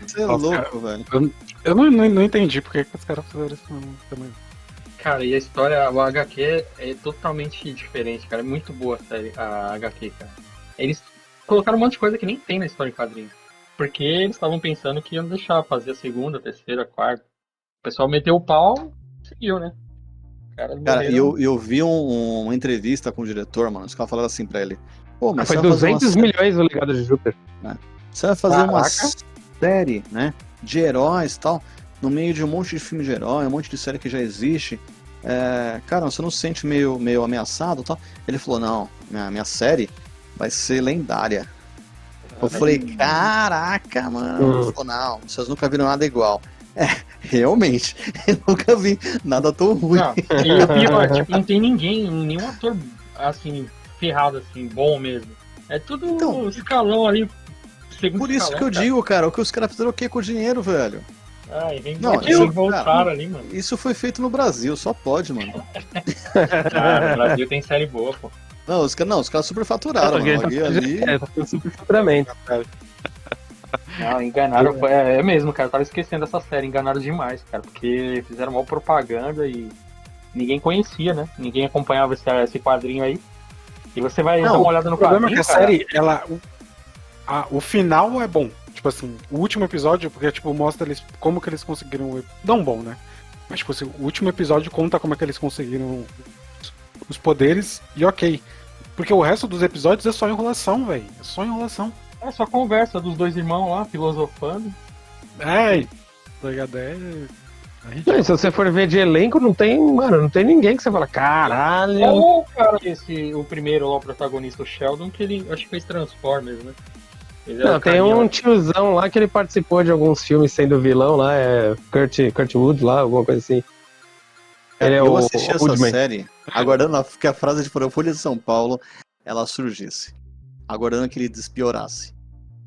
Você é
Nossa,
louco, velho.
Eu não, não, não entendi porque que os caras fizeram isso também.
Cara, e a história, o HQ é totalmente diferente, cara. É muito boa a, série, a HQ, cara. Eles colocaram um monte de coisa que nem tem na história em quadrinhos. Porque eles estavam pensando que iam deixar fazer a segunda, a terceira, a quarta. O pessoal meteu o pau, seguiu, né? Cara,
Cara, e
morreram.
eu, eu vi um- uma entrevista com o diretor, mano. Os caras falaram assim pra ele: Pô, mas
Foi
você vai fazer uma
200 milhões o legado de Júpiter.
Você vai fazer uma
Caraca.
série, né? De heróis e tal, no meio de um monte de filme de herói, um monte de série que já existe. É, cara, você não se sente meio, meio ameaçado e tal? Ele falou, não, minha, minha série vai ser lendária. Eu falei, caraca, mano.
Hum.
Ele falou, não, vocês nunca viram nada igual. É, realmente, eu nunca vi nada tão ruim.
Não, e o pior, tipo, não tem ninguém, nenhum ator, assim, ferrado, assim, bom mesmo. É tudo
Então,
escalão ali. Segundo
Por isso
escalão,
que eu
cara.
digo, cara, o que os caras fizeram o quê com o dinheiro, velho?
Vem,
Não,
voltaram
cara,
ali, mano.
Isso foi feito no Brasil, só pode, mano.
Cara, o Brasil tem série boa, pô.
Não, os caras não, os caras super faturaram, mano. Ali, ali,
É, tá com super faturamento.
Não, enganaram. É, é mesmo, cara. Eu tava esquecendo dessa série. Enganaram demais, cara. Porque fizeram mal propaganda e ninguém conhecia, né? Ninguém acompanhava esse, esse quadrinho aí. E você vai
Não,
dar uma olhada no
O problema é que
quadrinho,
a
cara.
série, ela. O, a- o final é bom. Tipo assim, o último episódio, porque tipo, mostra eles como que eles conseguiram. Não bom, né? Mas tipo assim, o último episódio conta como é que eles conseguiram os- os poderes e ok. Porque o resto dos episódios é só enrolação, velho. É só enrolação.
É só conversa dos dois irmãos lá, filosofando.
É, tá ligado? É. é
Não, se você for ver de elenco, não tem, mano, não tem ninguém que você fala, caralho.
Ou o cara, esse, o primeiro lá, o protagonista, o Sheldon, que ele acho que fez Transformers, né? Ele
Não,
o
tem
carinha
um tiozão lá que ele participou de alguns filmes sendo vilão lá, é Kurt, Kurt Wood lá, alguma coisa assim. Ele é
eu
o
assisti essa
Woodman.
série aguardando a- que a frase de Folha de São Paulo ela surgisse. Aguardando que ele despiorasse.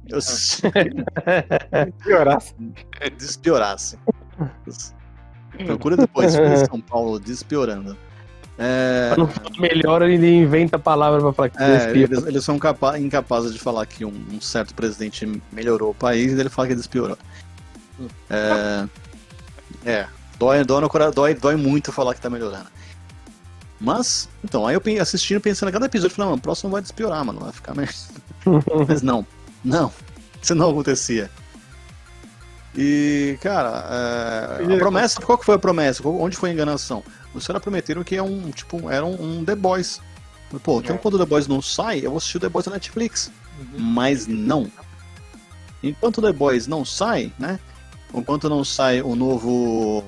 Eu assisti,
Piorar.
despiorasse. Procura depois São Paulo despiorando. É,
Não fala melhor, ele inventa a palavra pra falar que
é, eles, eles são capa- incapazes de falar que um, um certo presidente melhorou o país e ele fala que despiorou. É, é dói, dói, no cora- dói, dói muito falar que tá melhorando. Mas, então, aí eu assistindo, pensando a cada episódio, falei, mano, o próximo vai despiorar, mano, vai ficar melhor. Mas não, não, isso não acontecia. E, cara, é, a promessa, qual que foi a promessa? Onde foi a enganação? Os caras prometeram que é um, tipo, era um, um The Boys. Pô, então
É.
quando o The Boys não sai, eu vou assistir o The Boys na Netflix.
Uhum.
Mas não. Enquanto o The Boys não sai, né? Enquanto não sai o novo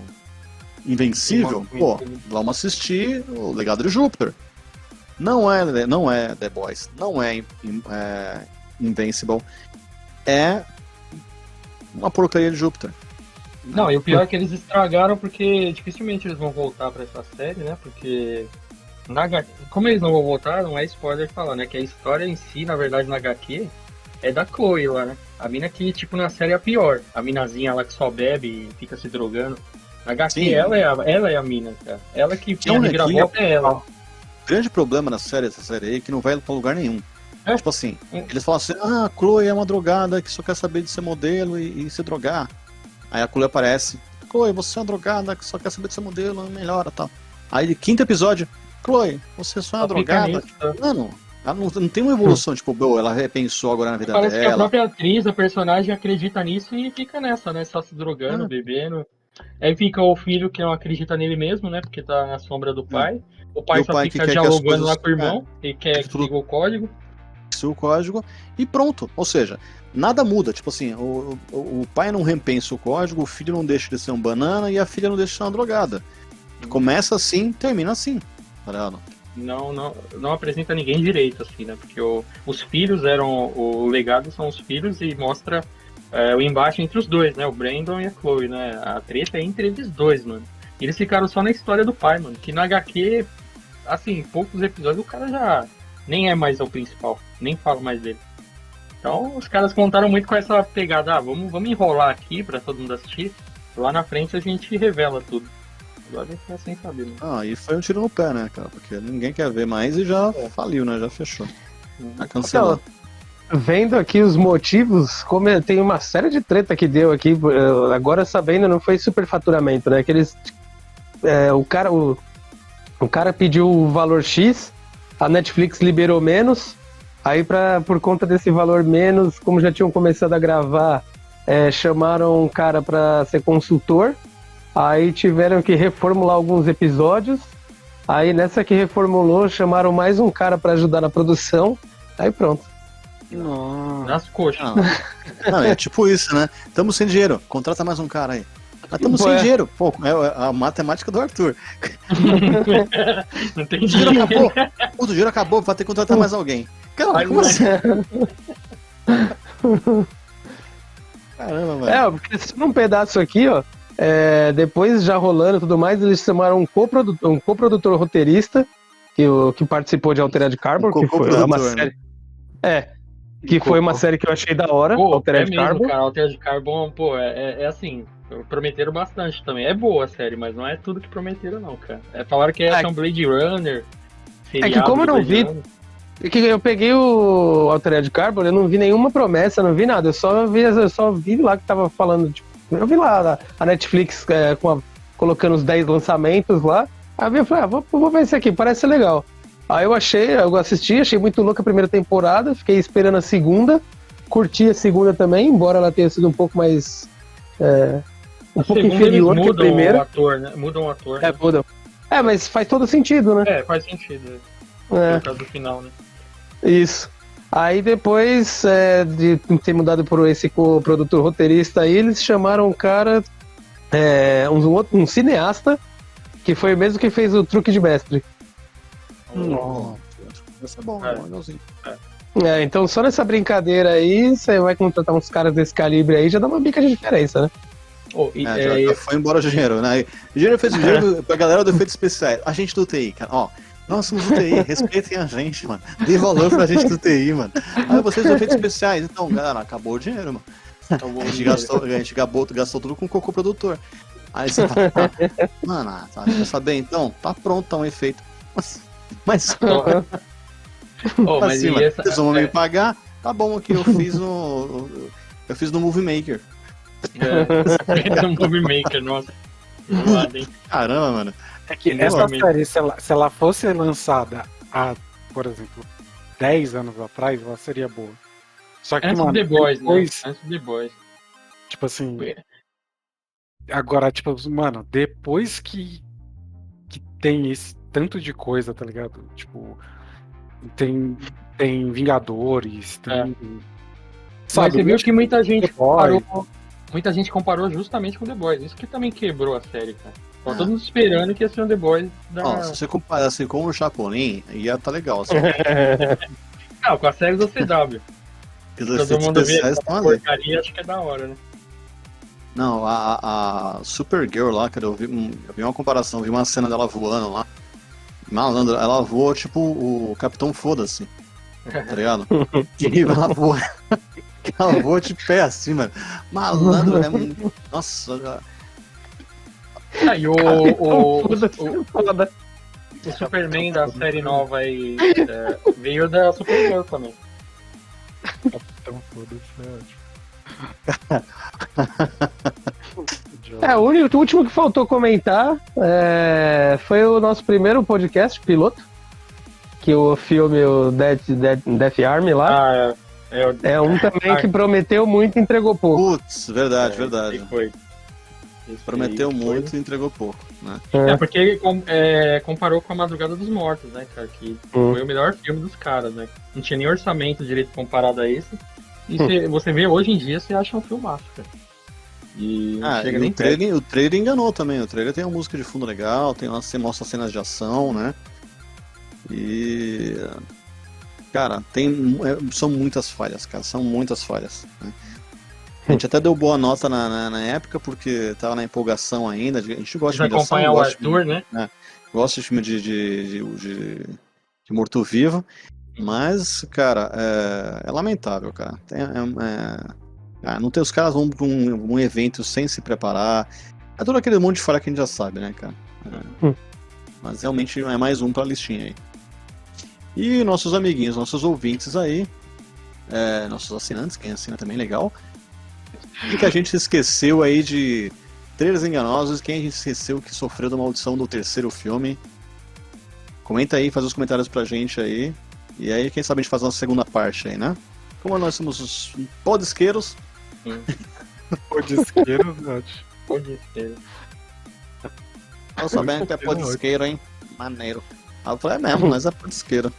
Invencível, pô, vamos assistir o Legado de Júpiter. Não é, não é The Boys, não é, é Invincible, é uma porcaria de Júpiter.
Não, e o pior é que eles estragaram porque dificilmente eles vão voltar pra essa série, né? Porque na HQ, como eles não vão voltar, não é spoiler falar, né? Que a história em si, na verdade, na HQ, é da Chloe lá, né? A mina que, tipo, na série é a pior. A minazinha lá que só bebe e fica se drogando. Na HQ,
Sim.
ela é, a, ela é a mina, cara. Ela que
Que é um
tem a reviravolta é ela.
O grande problema na série, essa série aí, é que não vai pra lugar nenhum.
É.
Tipo assim,
É.
eles falam assim, ah, a Chloe é uma drogada que só quer saber de ser modelo e, e se drogar. Aí a Chloe aparece, Chloe, você é uma drogada que só quer saber de ser modelo, melhora tal. Aí, quinto episódio, Chloe, você só é uma
Só
drogada. Mano, ela não, não tem uma evolução, tipo, "Bô, ela repensou agora na vida
Parece que a
dela.
própria atriz, a personagem, acredita nisso e fica nessa, né? Só se drogando,
Ah.
bebendo. Aí fica o filho que não acredita nele mesmo, né? Porque tá na sombra do pai. O pai
E o
só
pai
fica
que
dialogando
coisas-
lá com o irmão e quer que
tudo-
siga o código.
o código e pronto. Ou seja, nada muda. Tipo assim, o, o, o pai não repensa o código, o filho não deixa de ser um banana e a filha não deixa de ser uma drogada. Começa assim, termina assim. Tá?
Não, não, não apresenta ninguém direito, assim, né? Porque o, os filhos eram. O legado são os filhos e mostra é, o embate entre os dois, né? O Brandon e a Chloe, né? A treta é entre eles dois, mano. E eles ficaram só na história do pai, mano. Que na HQ, assim, poucos episódios o cara já nem é mais o principal. Nem fala mais dele. Então os caras contaram muito com essa pegada, ah, vamos, vamos enrolar aqui pra todo mundo assistir. Lá na frente a gente revela tudo. Agora ficar sem saber, né?
Ah, e foi um tiro no pé, né, cara? Porque ninguém quer ver mais e já faliu, né? Já fechou. Já cancelou.
Vendo aqui os motivos, como é- tem uma série de treta que deu aqui, eh, agora sabendo, não foi superfaturamento, né? Que eles. é, o, cara, o, o cara pediu o valor X, a Netflix liberou menos, aí pra, por conta desse valor menos, como já tinham começado a gravar, é, chamaram um cara pra ser consultor, aí tiveram que reformular alguns episódios, aí nessa que reformulou, chamaram mais um cara pra ajudar na produção, aí pronto.
Não.
Nas coxas.
Não. Não, é tipo isso, né? Tamo sem dinheiro, contrata mais um cara aí. Mas tamo sem dinheiro. Pô, é a matemática do Arthur.
Não tem
O dinheiro
dinheiro.
acabou. O dinheiro acabou, vai ter que contratar mais alguém. Cara, como
é.
assim? Caramba, velho.
É, porque se num pedaço aqui, ó, é, depois já rolando e tudo mais, eles chamaram um coprodutor, um coprodutor roteirista que, o- que participou de Altered Carbon,
Um
que foi uma
né?
série. É, que foi uma série que eu achei da hora,
Pô, é
Altered
mesmo,
Carbon.
cara. Altered Carbon, pô, é, é- é assim. Prometeram bastante também. É boa a série, mas não é tudo que prometeram, não, cara. É, falaram que é,
É.
um Blade Runner.
É que como eu não vi-. É que eu peguei o Altered Carbon, eu não vi nenhuma promessa, não vi nada. Eu só vi, eu só vi lá que tava falando, tipo, eu vi lá a- Netflix é, a- colocando os 10 lançamentos lá. Aí eu falei, ah, vou, vou ver esse aqui, parece legal. Aí eu achei, eu assisti, achei muito louca a primeira temporada, fiquei esperando a segunda, curti a segunda também, embora ela tenha sido um pouco mais. é, um pouco
Segundo,
inferior que a
mudam o
primeira.
ator, né? Mudam o ator.
É,
né?
muda. É, mas faz todo sentido, né?
É, faz sentido.
É.
Por causa do final, né?
Isso. Aí depois é, de ter mudado por esse co-produtor roteirista aí, eles chamaram um cara, é, um, um cineasta, que foi o mesmo que fez o Truque de Mestre.
Nossa, vai ser bom,
É.
bom, legalzinho.
É, então só nessa brincadeira aí, você vai contratar uns caras desse calibre aí, já dá uma bica de diferença, né?
Oh, e,
É,
é,
já, já foi embora o dinheiro, né? O dinheiro fez o dinheiro pra galera do efeito especiais. A gente do TI, cara, ó. Nós somos do TI, respeitem a gente, mano. Dê valor pra gente do TI, mano. Ah, vocês do efeitos especiais. Então, galera, acabou o dinheiro, mano. A gente gastou, a gente gastou, gastou tudo com o cocô produtor. Aí você fala, ah, mano, tá, quer saber então? Tá pronto, tá um efeito. Mas, mas
oh, mas
assim,
e
mano,
essa,
vocês vão
é,
me pagar? Tá bom aqui, eu fiz no. Eu fiz no Movie Maker.
é, um movie maker, nossa.
Caramba, mano.
É que essa
Realmente.
série, se ela, se ela fosse lançada há, por exemplo, 10 anos atrás, ela seria boa. Só que,
Antes do
mano,
The Boys,
depois,
né? Antes do The Boys.
tipo assim, agora, tipo, mano, depois que, que tem esse tanto de coisa, tá ligado? Tipo, tem, tem Vingadores, tem.
Mas você viu que muita gente comparou, muita gente comparou justamente com The Boys. Isso que também quebrou a série, cara. Tava
Ah.
todo mundo esperando que ia ser um The Boys da...
Ó, se você comparasse com o Chapolin, ia tá legal. Assim,
Não, com a série do CW. Todo mundo vê essa porcaria, acho que é da hora, né?
Não, a, a Supergirl lá, cara, eu vi, eu vi uma comparação, vi uma cena dela voando lá. Malandro, ela voou tipo o Capitão Foda-se. Tá ligado? E ela voou. ela voou de pé assim, mano. Malandro, é muito. Nossa, já-
Ah, e o, o, o, o,
Foda.
o Superman da série nova aí é, veio da Supergirl também.
Então, foda-se,
É, o, único, o último que faltou comentar é, foi o nosso primeiro podcast piloto, que o filme o Death, Death, Death Army lá.
Ah, é, é, o-
É um também que prometeu muito e entregou pouco.
Putz, verdade,
é,
verdade.
esse Foi. Esse
Prometeu
foi-
muito e entregou pouco, né?
É, porque ele com- é, comparou com a Madrugada dos Mortos, né, cara? Que
Hum.
foi o melhor filme dos caras, né? Não tinha nem orçamento direito comparado a esse. E cê- você vê hoje em dia, você acha um filmaço, cara. E
Ah,
chega
e
nem
o, trailer, o trailer enganou também. O trailer tem uma música de fundo legal, tem uma, você mostra cenas de ação, né? E. Cara, tem, é, são muitas falhas, cara. São muitas falhas. né? A gente até deu boa nota na, na, na época, porque tava na empolgação ainda. A gente gosta
Vai
de ação,
acompanhar o
gosta de-
Arthur, né?
Gosto de filme de, de, de, de- de morto-vivo, mas, cara, é, é lamentável, cara. Tem- é- é- ah, não tem, os caras vão pra um, um evento sem se preparar. É todo aquele monte de falha que a gente já sabe, né, cara? É,
Hum.
Mas realmente é mais um pra listinha aí. E nossos amiguinhos, nossos ouvintes aí, é, nossos assinantes, quem assina também legal. E que a gente esqueceu aí de trailers enganosos, quem a gente esqueceu que sofreu da maldição do terceiro filme. Comenta aí, faz os comentários pra gente aí. E aí, quem sabe a gente faz uma segunda parte aí, né? Como nós somos os podesqueiros,
Pode esquerda, verdade.
Pode ser.
tô sabendo que é podesqueiro, hein? Maneiro. Falei, é mesmo, nós é podesqueiro.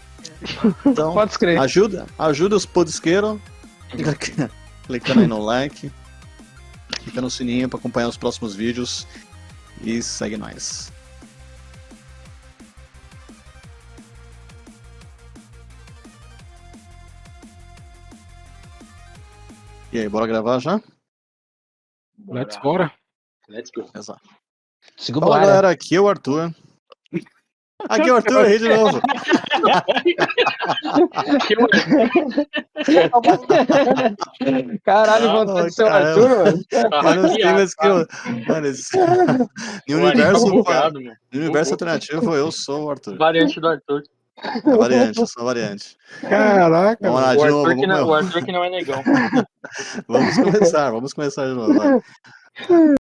Então,
Pode escrever.
ajuda, ajuda os podesqueiros. Clicando aí no like. Clica no sininho pra acompanhar os próximos vídeos. E segue nós. E aí, bora gravar já?
Let's bora.
Let's go.
Exato.
O
Fala galera, aqui é o Arthur. Aqui é o Arthur, errei de novo.
Caralho,
Ah,
vontade de ser o. Arthur, mano.
Mano, os filmes que eu. Mano, esse... Em universo,
bugado, mano.
em universo alternativo, eu sou o Arthur.
Variante do Arthur.
É variante, sou a variante.
Caraca,
Vamos lá,
O
de
Arthur,
novo.
que não, o
Vamos,
Arthur que não é negão.
vamos começar, vamos começar de novo. vai.